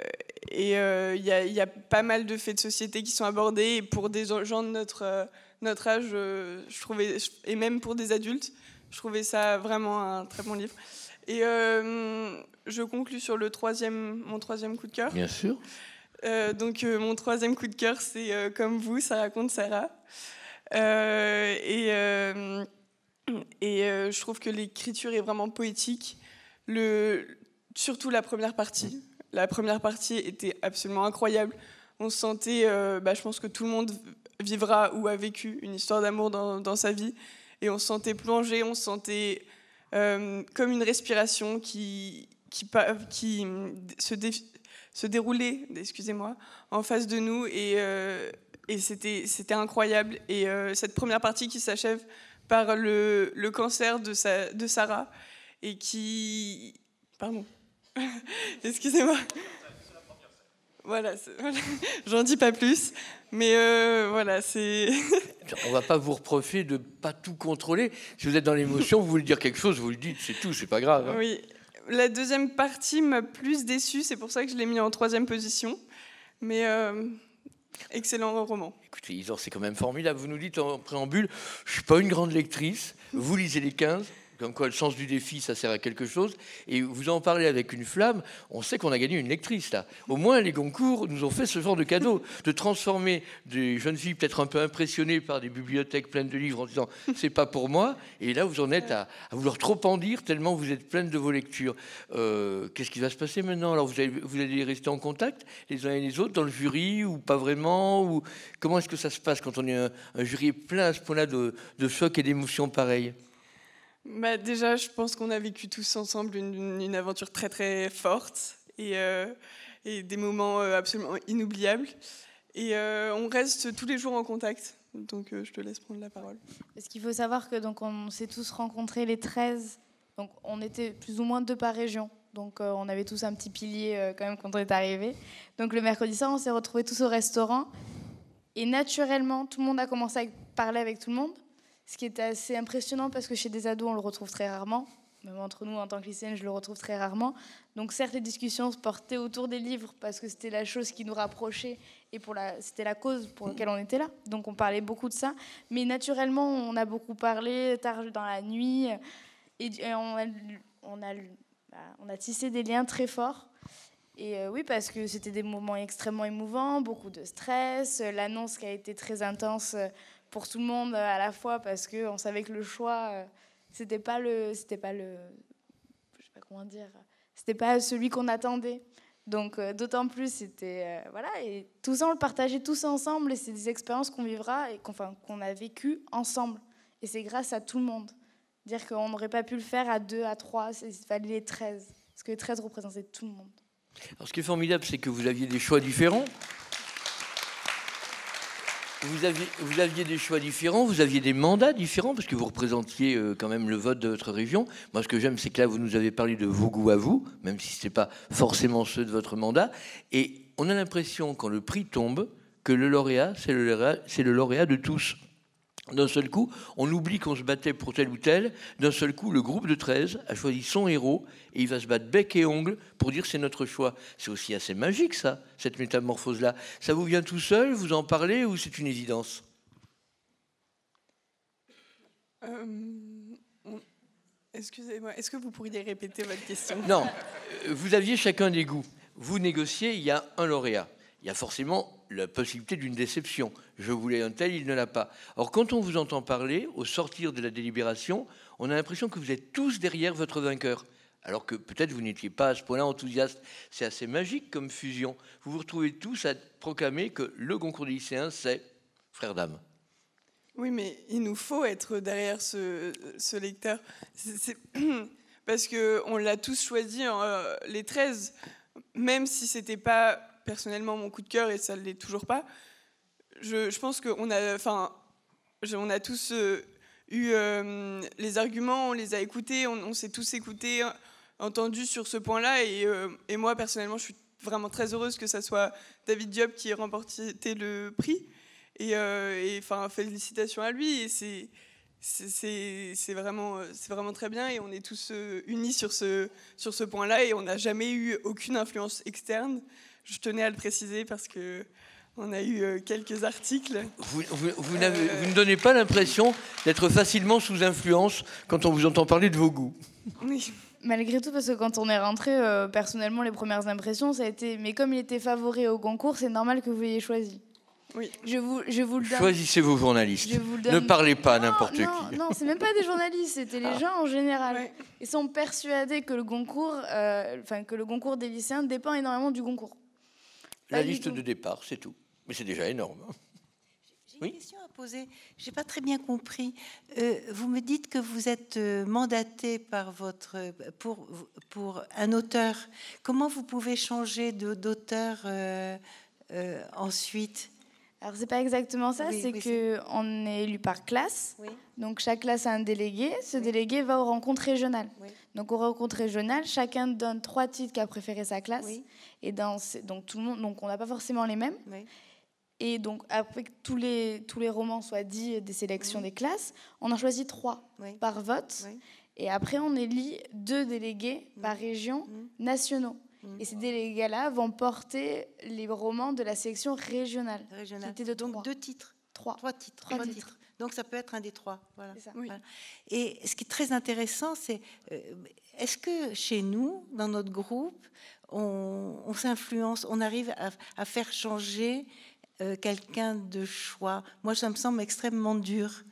et, euh, il y, a, il y a pas mal de faits de société qui sont abordés. Et pour des gens de notre, euh, notre âge, euh, je trouvais, et même pour des adultes, je trouvais ça vraiment un très bon livre. Et euh, je conclus sur le troisième, mon troisième coup de cœur. Bien sûr. Euh, donc euh, mon troisième coup de cœur, c'est euh, Comme vous, ça raconte Sarah. Euh, et euh, et euh, je trouve que l'écriture est vraiment poétique. Le, surtout la première partie. La première partie était absolument incroyable. On se sentait, euh, bah, je pense que tout le monde vivra ou a vécu une histoire d'amour dans, sa vie. Et on se sentait plongé, on se sentait euh, comme une respiration qui, qui, mm, se, dé- se déroulait, excusez-moi, en face de nous. Et, euh, et c'était incroyable. Et cette première partie qui s'achève par le, cancer de, de Sarah et qui... Pardon. Excusez-moi. Voilà, j'en dis pas plus, mais euh, voilà, c'est... On va pas vous reprocher de pas tout contrôler. Si vous êtes dans l'émotion, vous voulez dire quelque chose, vous le dites, c'est tout, c'est pas grave. hein. Oui. La deuxième partie m'a plus déçue, c'est pour ça que je l'ai mis en troisième position. Mais euh, excellent roman. Écoutez, Isor, c'est quand même formidable. Vous nous dites en préambule, je suis pas une grande lectrice. Vous lisez les 15. Comme quoi, le sens du défi, ça sert à quelque chose. Et vous en parlez avec une flamme. On sait qu'on a gagné une lectrice, là. Au moins, les Goncourt nous ont fait ce genre de cadeau, de transformer des jeunes filles peut-être un peu impressionnées par des bibliothèques pleines de livres en disant c'est pas pour moi. Et là, vous en êtes à, à vouloir trop en dire tellement vous êtes pleine de vos lectures. Euh, Qu'est-ce qui va se passer maintenant? Alors, vous allez, vous allez rester en contact les uns et les autres dans le jury ou pas vraiment ou Comment est-ce que ça se passe quand on est un, un jury plein à ce point-là de, de chocs et d'émotions pareilles? Bah, déjà, je pense qu'on a vécu tous ensemble une, aventure très très forte et, euh, des moments euh, absolument inoubliables. Et euh, on reste tous les jours en contact. Donc je te laisse prendre la parole. Parce qu'il faut savoir que donc on s'est tous rencontrés les 13. Donc on était plus ou moins deux par région. Donc on avait tous un petit pilier quand même quand on est arrivé. Donc le mercredi soir, on s'est retrouvés tous au restaurant. Et naturellement, tout le monde a commencé à parler avec tout le monde. Ce qui était assez impressionnant parce que chez des ados, on le retrouve très rarement. Même entre nous, en tant que lycéenne, je le retrouve très rarement. Donc certes, les discussions se portaient autour des livres parce que c'était la chose qui nous rapprochait et c'était la cause pour laquelle on était là. Donc on parlait beaucoup de ça. Mais naturellement, on a beaucoup parlé tard dans la nuit et, bah, on a tissé des liens très forts. Et euh, oui, parce que c'était des moments extrêmement émouvants, beaucoup de stress, euh, l'annonce qui a été très intense euh, pour tout le monde à la fois parce qu'on savait que le choix, euh, c'était pas le, c'était pas le, je sais pas comment dire, c'était pas celui qu'on attendait. Donc euh, d'autant plus, c'était euh, voilà et tout ça on le partageait tous ensemble et c'est des expériences qu'on vivra et qu'on qu'on a vécues ensemble. Et c'est grâce à tout le monde. Dire qu'on n'aurait pas pu le faire à deux, à trois, il fallait les 13. Parce que les 13 représentaient tout le monde. Alors, ce qui est formidable, c'est que vous aviez des choix différents. Vous aviez, des choix différents, vous aviez des mandats différents, parce que vous représentiez euh, quand même le vote de votre région. Moi, ce que j'aime, c'est que là, vous nous avez parlé de vos goûts à vous, même si ce n'est pas forcément ceux de votre mandat. Et on a l'impression, quand le prix tombe, que le lauréat, c'est le lauréat de tous. D'un seul coup, on oublie qu'on se battait pour tel ou tel. D'un seul coup, le groupe de 13 a choisi son héros et il va se battre bec et ongle pour dire c'est notre choix. C'est aussi assez magique, ça, cette métamorphose-là. Ça vous vient tout seul Vous en parlez ou c'est une évidence? Euh, Excusez-moi, est-ce que vous pourriez répéter votre question? Non, euh, vous aviez chacun des goûts. Vous négociez, il y a un lauréat. Il y a forcément la possibilité d'une déception. Je voulais un tel, il ne l'a pas. Or, quand on vous entend parler, au sortir de la délibération, on a l'impression que vous êtes tous derrière votre vainqueur. Alors que peut-être vous n'étiez pas à ce point-là enthousiaste. C'est assez magique comme fusion. Vous vous retrouvez tous à proclamer que le concours des lycéens, c'est frère d'âme. Oui, mais il nous faut être derrière ce, lecteur. Parce qu'on l'a tous choisi, euh, les 13, même si c'était pas personnellement mon coup de cœur et ça ne l'est toujours pas. Je, pense qu'on a, enfin, on a tous euh, eu euh, les arguments, on les a écoutés, on, s'est tous écoutés, entendus sur ce point-là. Et, euh, et moi, personnellement, je suis vraiment très heureuse que ce soit David Diop qui ait remporté le prix. Et, enfin, félicitations à lui. Et c'est c'est vraiment, vraiment très bien et on est tous unis sur ce, sur ce point-là et on n'a jamais eu aucune influence externe. Je tenais à le préciser parce que on a eu euh, quelques articles. Vous, vous, vous, ne donnez pas l'impression d'être facilement sous influence quand on vous entend parler de vos goûts. Oui. Malgré tout, parce que quand on est rentré, euh, personnellement, les premières impressions, ça a été mais comme il était favori au concours, c'est normal que vous ayez choisi. Oui. Je vous, je vous le donne. Choisissez vos journalistes. Ne parlez pas à n'importe qui. Non, c'est même pas des journalistes, c'était les ah. gens en général. Ils sont persuadés que le concours, euh, enfin que le concours des lycéens dépend énormément du concours. La liste de départ, c'est tout. Mais c'est déjà énorme. J'ai une question à poser. Je n'ai pas très bien compris. Euh, vous me dites que vous êtes euh, mandaté par votre, pour, pour un auteur. Comment vous pouvez changer d'auteur euh, ensuite? Alors c'est pas exactement ça, c'est que on est élu par classe. Donc chaque classe a un délégué. Ce délégué va aux rencontres régionales. Donc aux rencontres régionales, chacun donne trois titres qu'a préféré sa classe. Et dans donc tout le monde, donc on n'a pas forcément les mêmes. Et donc, après que tous les, tous les romans soient dits des sélections des classes, on en choisit trois par vote. Et après, on élit deux délégués par région nationaux. Et ces délégués-là vont porter les romans de la sélection régionale. régionale. De donc deux titres. Trois. Trois titres. Trois titres. Donc ça peut être un des trois. Voilà. Et ce qui est très intéressant, c'est euh, est-ce que chez nous, dans notre groupe, on, s'influence, on arrive à, faire changer euh, quelqu'un de choix? Moi, ça me semble extrêmement dur.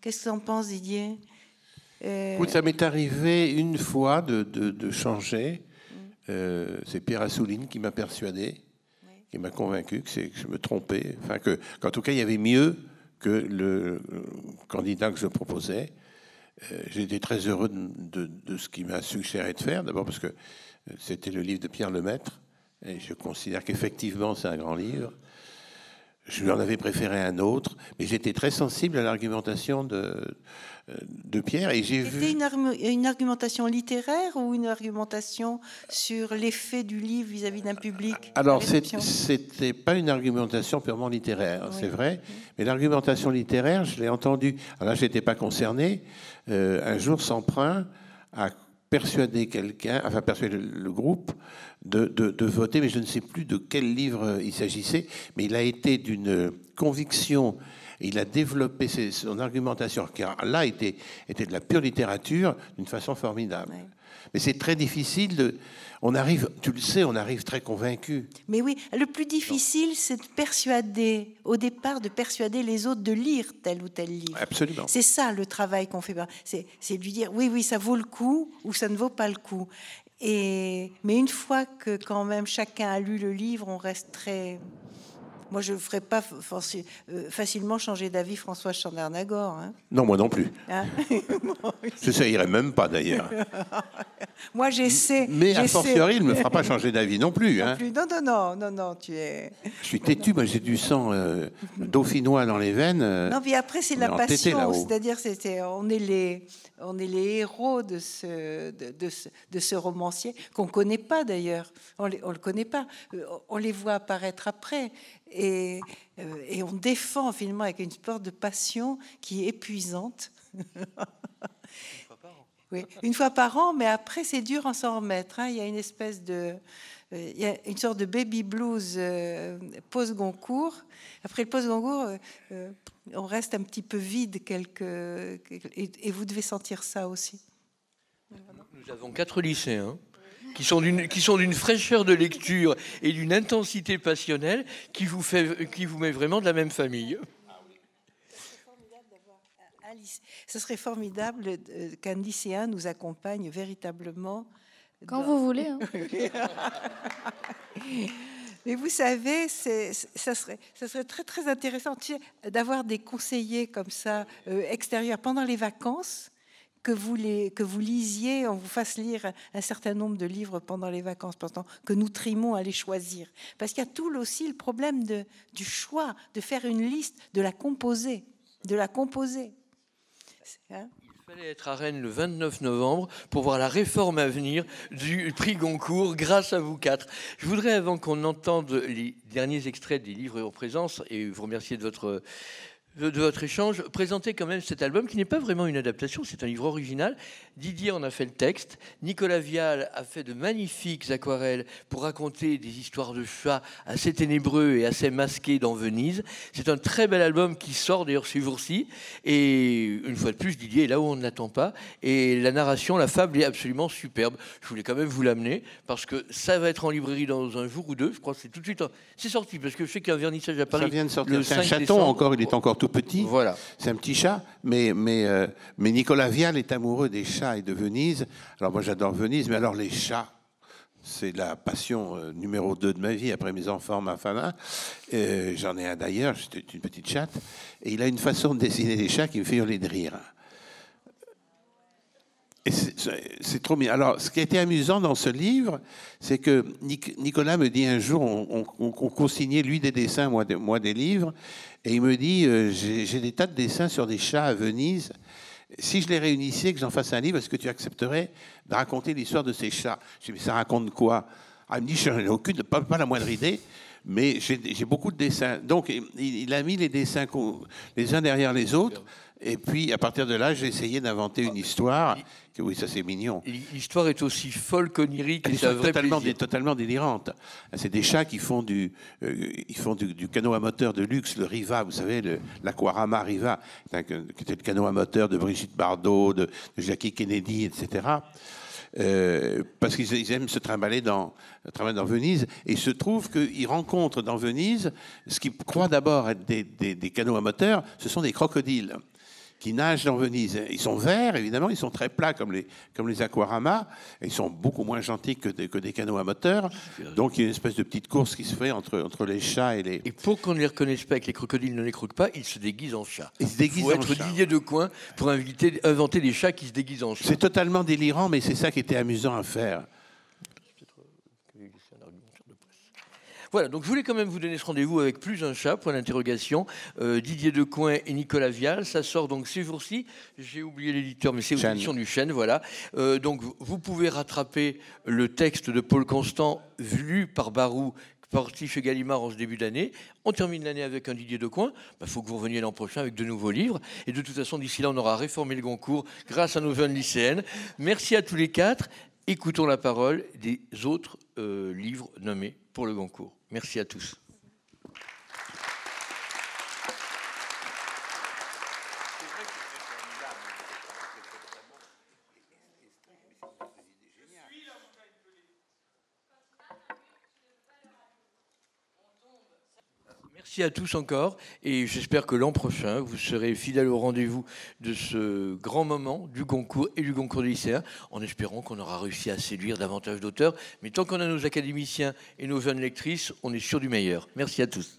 Qu'est-ce que tu en penses, Didier? Euh... ça m'est arrivé une fois de, de, changer. Euh, c'est Pierre Assouline qui m'a persuadé, qui m'a convaincu que, que, je me trompais, enfin que, qu'en tout cas il y avait mieux que le euh, candidat que je proposais. J'ai été très heureux de, de ce qu'il m'a suggéré de faire, d'abord parce que c'était le livre de Pierre Lemaître, et je considère qu'effectivement c'est un grand livre. Je lui en avais préféré un autre, mais j'étais très sensible à l'argumentation de, de Pierre. Et j'ai vu. Une, une, argumentation littéraire ou une argumentation sur l'effet du livre vis-à-vis d'un public Alors, c'était pas une argumentation purement littéraire, c'est vrai, mais l'argumentation littéraire, je l'ai entendue. Alors là, j'étais pas concerné. Euh, un jour, S'emprunt a persuader quelqu'un, enfin persuader le groupe de, de, voter, mais je ne sais plus de quel livre il s'agissait, mais il a été d'une conviction, il a développé son argumentation, qui là était, était de la pure littérature, d'une façon formidable. Mais c'est très difficile de, on arrive, tu le sais, on arrive très convaincu. Mais oui, le plus difficile, c'est de persuader, au départ, de persuader les autres de lire tel ou tel livre. Absolument. C'est ça le travail qu'on fait. C'est, c'est de lui dire, oui, oui, ça vaut le coup ou ça ne vaut pas le coup. Et, mais une fois que quand même chacun a lu le livre, on reste très moi, je ne ferais pas euh, facilement changer d'avis François Chandernagor. Hein. Non, moi non plus. Hein je n'essayerais même pas, d'ailleurs. moi, j'essaie. Mais a fortiori, il ne me fera pas changer d'avis non plus. Non, hein. plus. non, non, non, non, non, tu es... Je suis têtu, moi j'ai du sang euh, dauphinois dans les veines. Euh, non, mais après, c'est la passion. C'est-à-dire, on, est les, on est les héros de ce, de, ce, de ce romancier, qu'on ne connaît pas d'ailleurs. On ne le connaît pas. On les voit apparaître après. Euh, et, on défend finalement avec une sorte de passion qui est épuisante. oui, une fois par an, mais après c'est dur à s'en remettre. Hein. Il y a une espèce de, euh, il y a une sorte de baby blues euh, post-Goncourt. Après le post-Goncourt, on reste un petit peu vide quelques, et, vous devez sentir ça aussi. Nous avons quatre lycéens qui sont d'une fraîcheur de lecture et d'une intensité passionnelle qui vous fait qui vous met vraiment de la même famille. Ce serait formidable qu'un lycéen nous accompagne véritablement. Quand vous voulez. Hein. Mais vous savez, ça serait, ça serait très très intéressant d'avoir des conseillers comme ça euh, extérieurs pendant les vacances que vous, les, lisiez, on vous fasse lire un certain nombre de livres pendant les vacances, pendant que nous trimons à les choisir. Parce qu'il y a tout aussi le problème du choix, de faire une liste, de la composer, de la composer. Hein fallait être à Rennes le 29 novembre pour voir la réforme à venir du prix Goncourt grâce à vous quatre. Je voudrais, avant qu'on entende les derniers extraits des livres en présence, et vous remercier de votre de, votre échange, présenter quand même cet album qui n'est pas vraiment une adaptation, c'est un livre original. Didier en a fait le texte, Nicolas Vial a fait de magnifiques aquarelles pour raconter des histoires de chats assez ténébreux et assez masqués dans Venise. C'est un très bel album qui sort d'ailleurs ce jour-ci. Et une fois de plus, Didier est là où on ne l'attend pas. Et la narration, la fable est absolument superbe. Je voulais quand même vous l'amener parce que ça va être en librairie dans un jour ou deux. Je crois que c'est tout de suite. C'est sorti parce que je sais qu'il y a un vernissage à Paris. Ça vient de sortir. C'est un chaton encore, il est encore tout petit. Voilà. C'est un petit chat, mais, mais, euh, mais Nicolas Vial est amoureux des chats et de Venise. Alors moi j'adore Venise, mais alors les chats, c'est la passion euh, numéro 2 de ma vie, après mes enfants, ma femme. Euh, J'en ai un d'ailleurs, c'était une petite chatte. Et il a une façon de dessiner des chats qui me fait hurler de rire. C'est trop bien. Alors, ce qui a été amusant dans ce livre, c'est que Nicolas me dit un jour, on, on, consignait lui des dessins, moi des, moi des livres, et il me dit, euh, j'ai des tas de dessins sur des chats à Venise. Si je les réunissais, que j'en fasse un livre, est-ce que tu accepterais de raconter l'histoire de ces chats? Je dis, mais ça raconte quoi? Ah, Il me dit, je n'en ai aucune, pas la moindre idée mais j'ai beaucoup de dessins. Donc, il, a mis les dessins les uns derrière les autres. Et puis, à partir de là, j'ai essayé d'inventer une histoire. Que, oui, ça c'est mignon. L'histoire est aussi folle qu'onirique. Elle est totalement, totalement délirante. C'est des chats qui font du, euh, ils font du, du, canot à moteur de luxe, le Riva, vous savez, l'Aquarama Riva, qui était le canot à moteur de Brigitte Bardot, de, de Jackie Kennedy, etc. Euh, parce qu'ils aiment se trimballer dans, dans Venise. Et il se trouve qu'ils rencontrent dans Venise ce qu'ils croient d'abord être des, des, canots à moteur, ce sont des crocodiles qui nagent dans Venise. Ils sont verts, évidemment, ils sont très plats comme les, comme les aquaramas, et ils sont beaucoup moins gentils que des, que des canots à moteur. Donc il y a une espèce de petite course qui se fait entre, entre les chats et les... Et pour qu'on ne les reconnaisse pas et que les crocodiles ne les croquent pas, ils se déguisent en chats. Ils se déguisent il faut être Didier de coin pour inviter, inventer des chats qui se déguisent en chats. C'est totalement délirant, mais c'est ça qui était amusant à faire. Voilà, donc je voulais quand même vous donner ce rendez-vous avec plus un chat, point d'interrogation. Euh, Didier Decoing et Nicolas Vial. Ça sort donc ces jours-ci. J'ai oublié l'éditeur, mais c'est l'édition du Chêne, voilà. Euh, donc vous pouvez rattraper le texte de Paul Constant lu par Barou parti chez Gallimard en ce début d'année. On termine l'année avec un Didier Decoing. Il bah, faut que vous reveniez l'an prochain avec de nouveaux livres. Et de toute façon, d'ici là, on aura réformé le Goncourt grâce à nos jeunes lycéennes. Merci à tous les quatre. Écoutons la parole des autres euh, livres nommés pour le Goncourt. Merci à tous. Merci à tous encore et j'espère que l'an prochain, vous serez fidèles au rendez-vous de ce grand moment du concours et du concours des lycéens en espérant qu'on aura réussi à séduire davantage d'auteurs. Mais tant qu'on a nos académiciens et nos jeunes lectrices, on est sûr du meilleur. Merci à tous.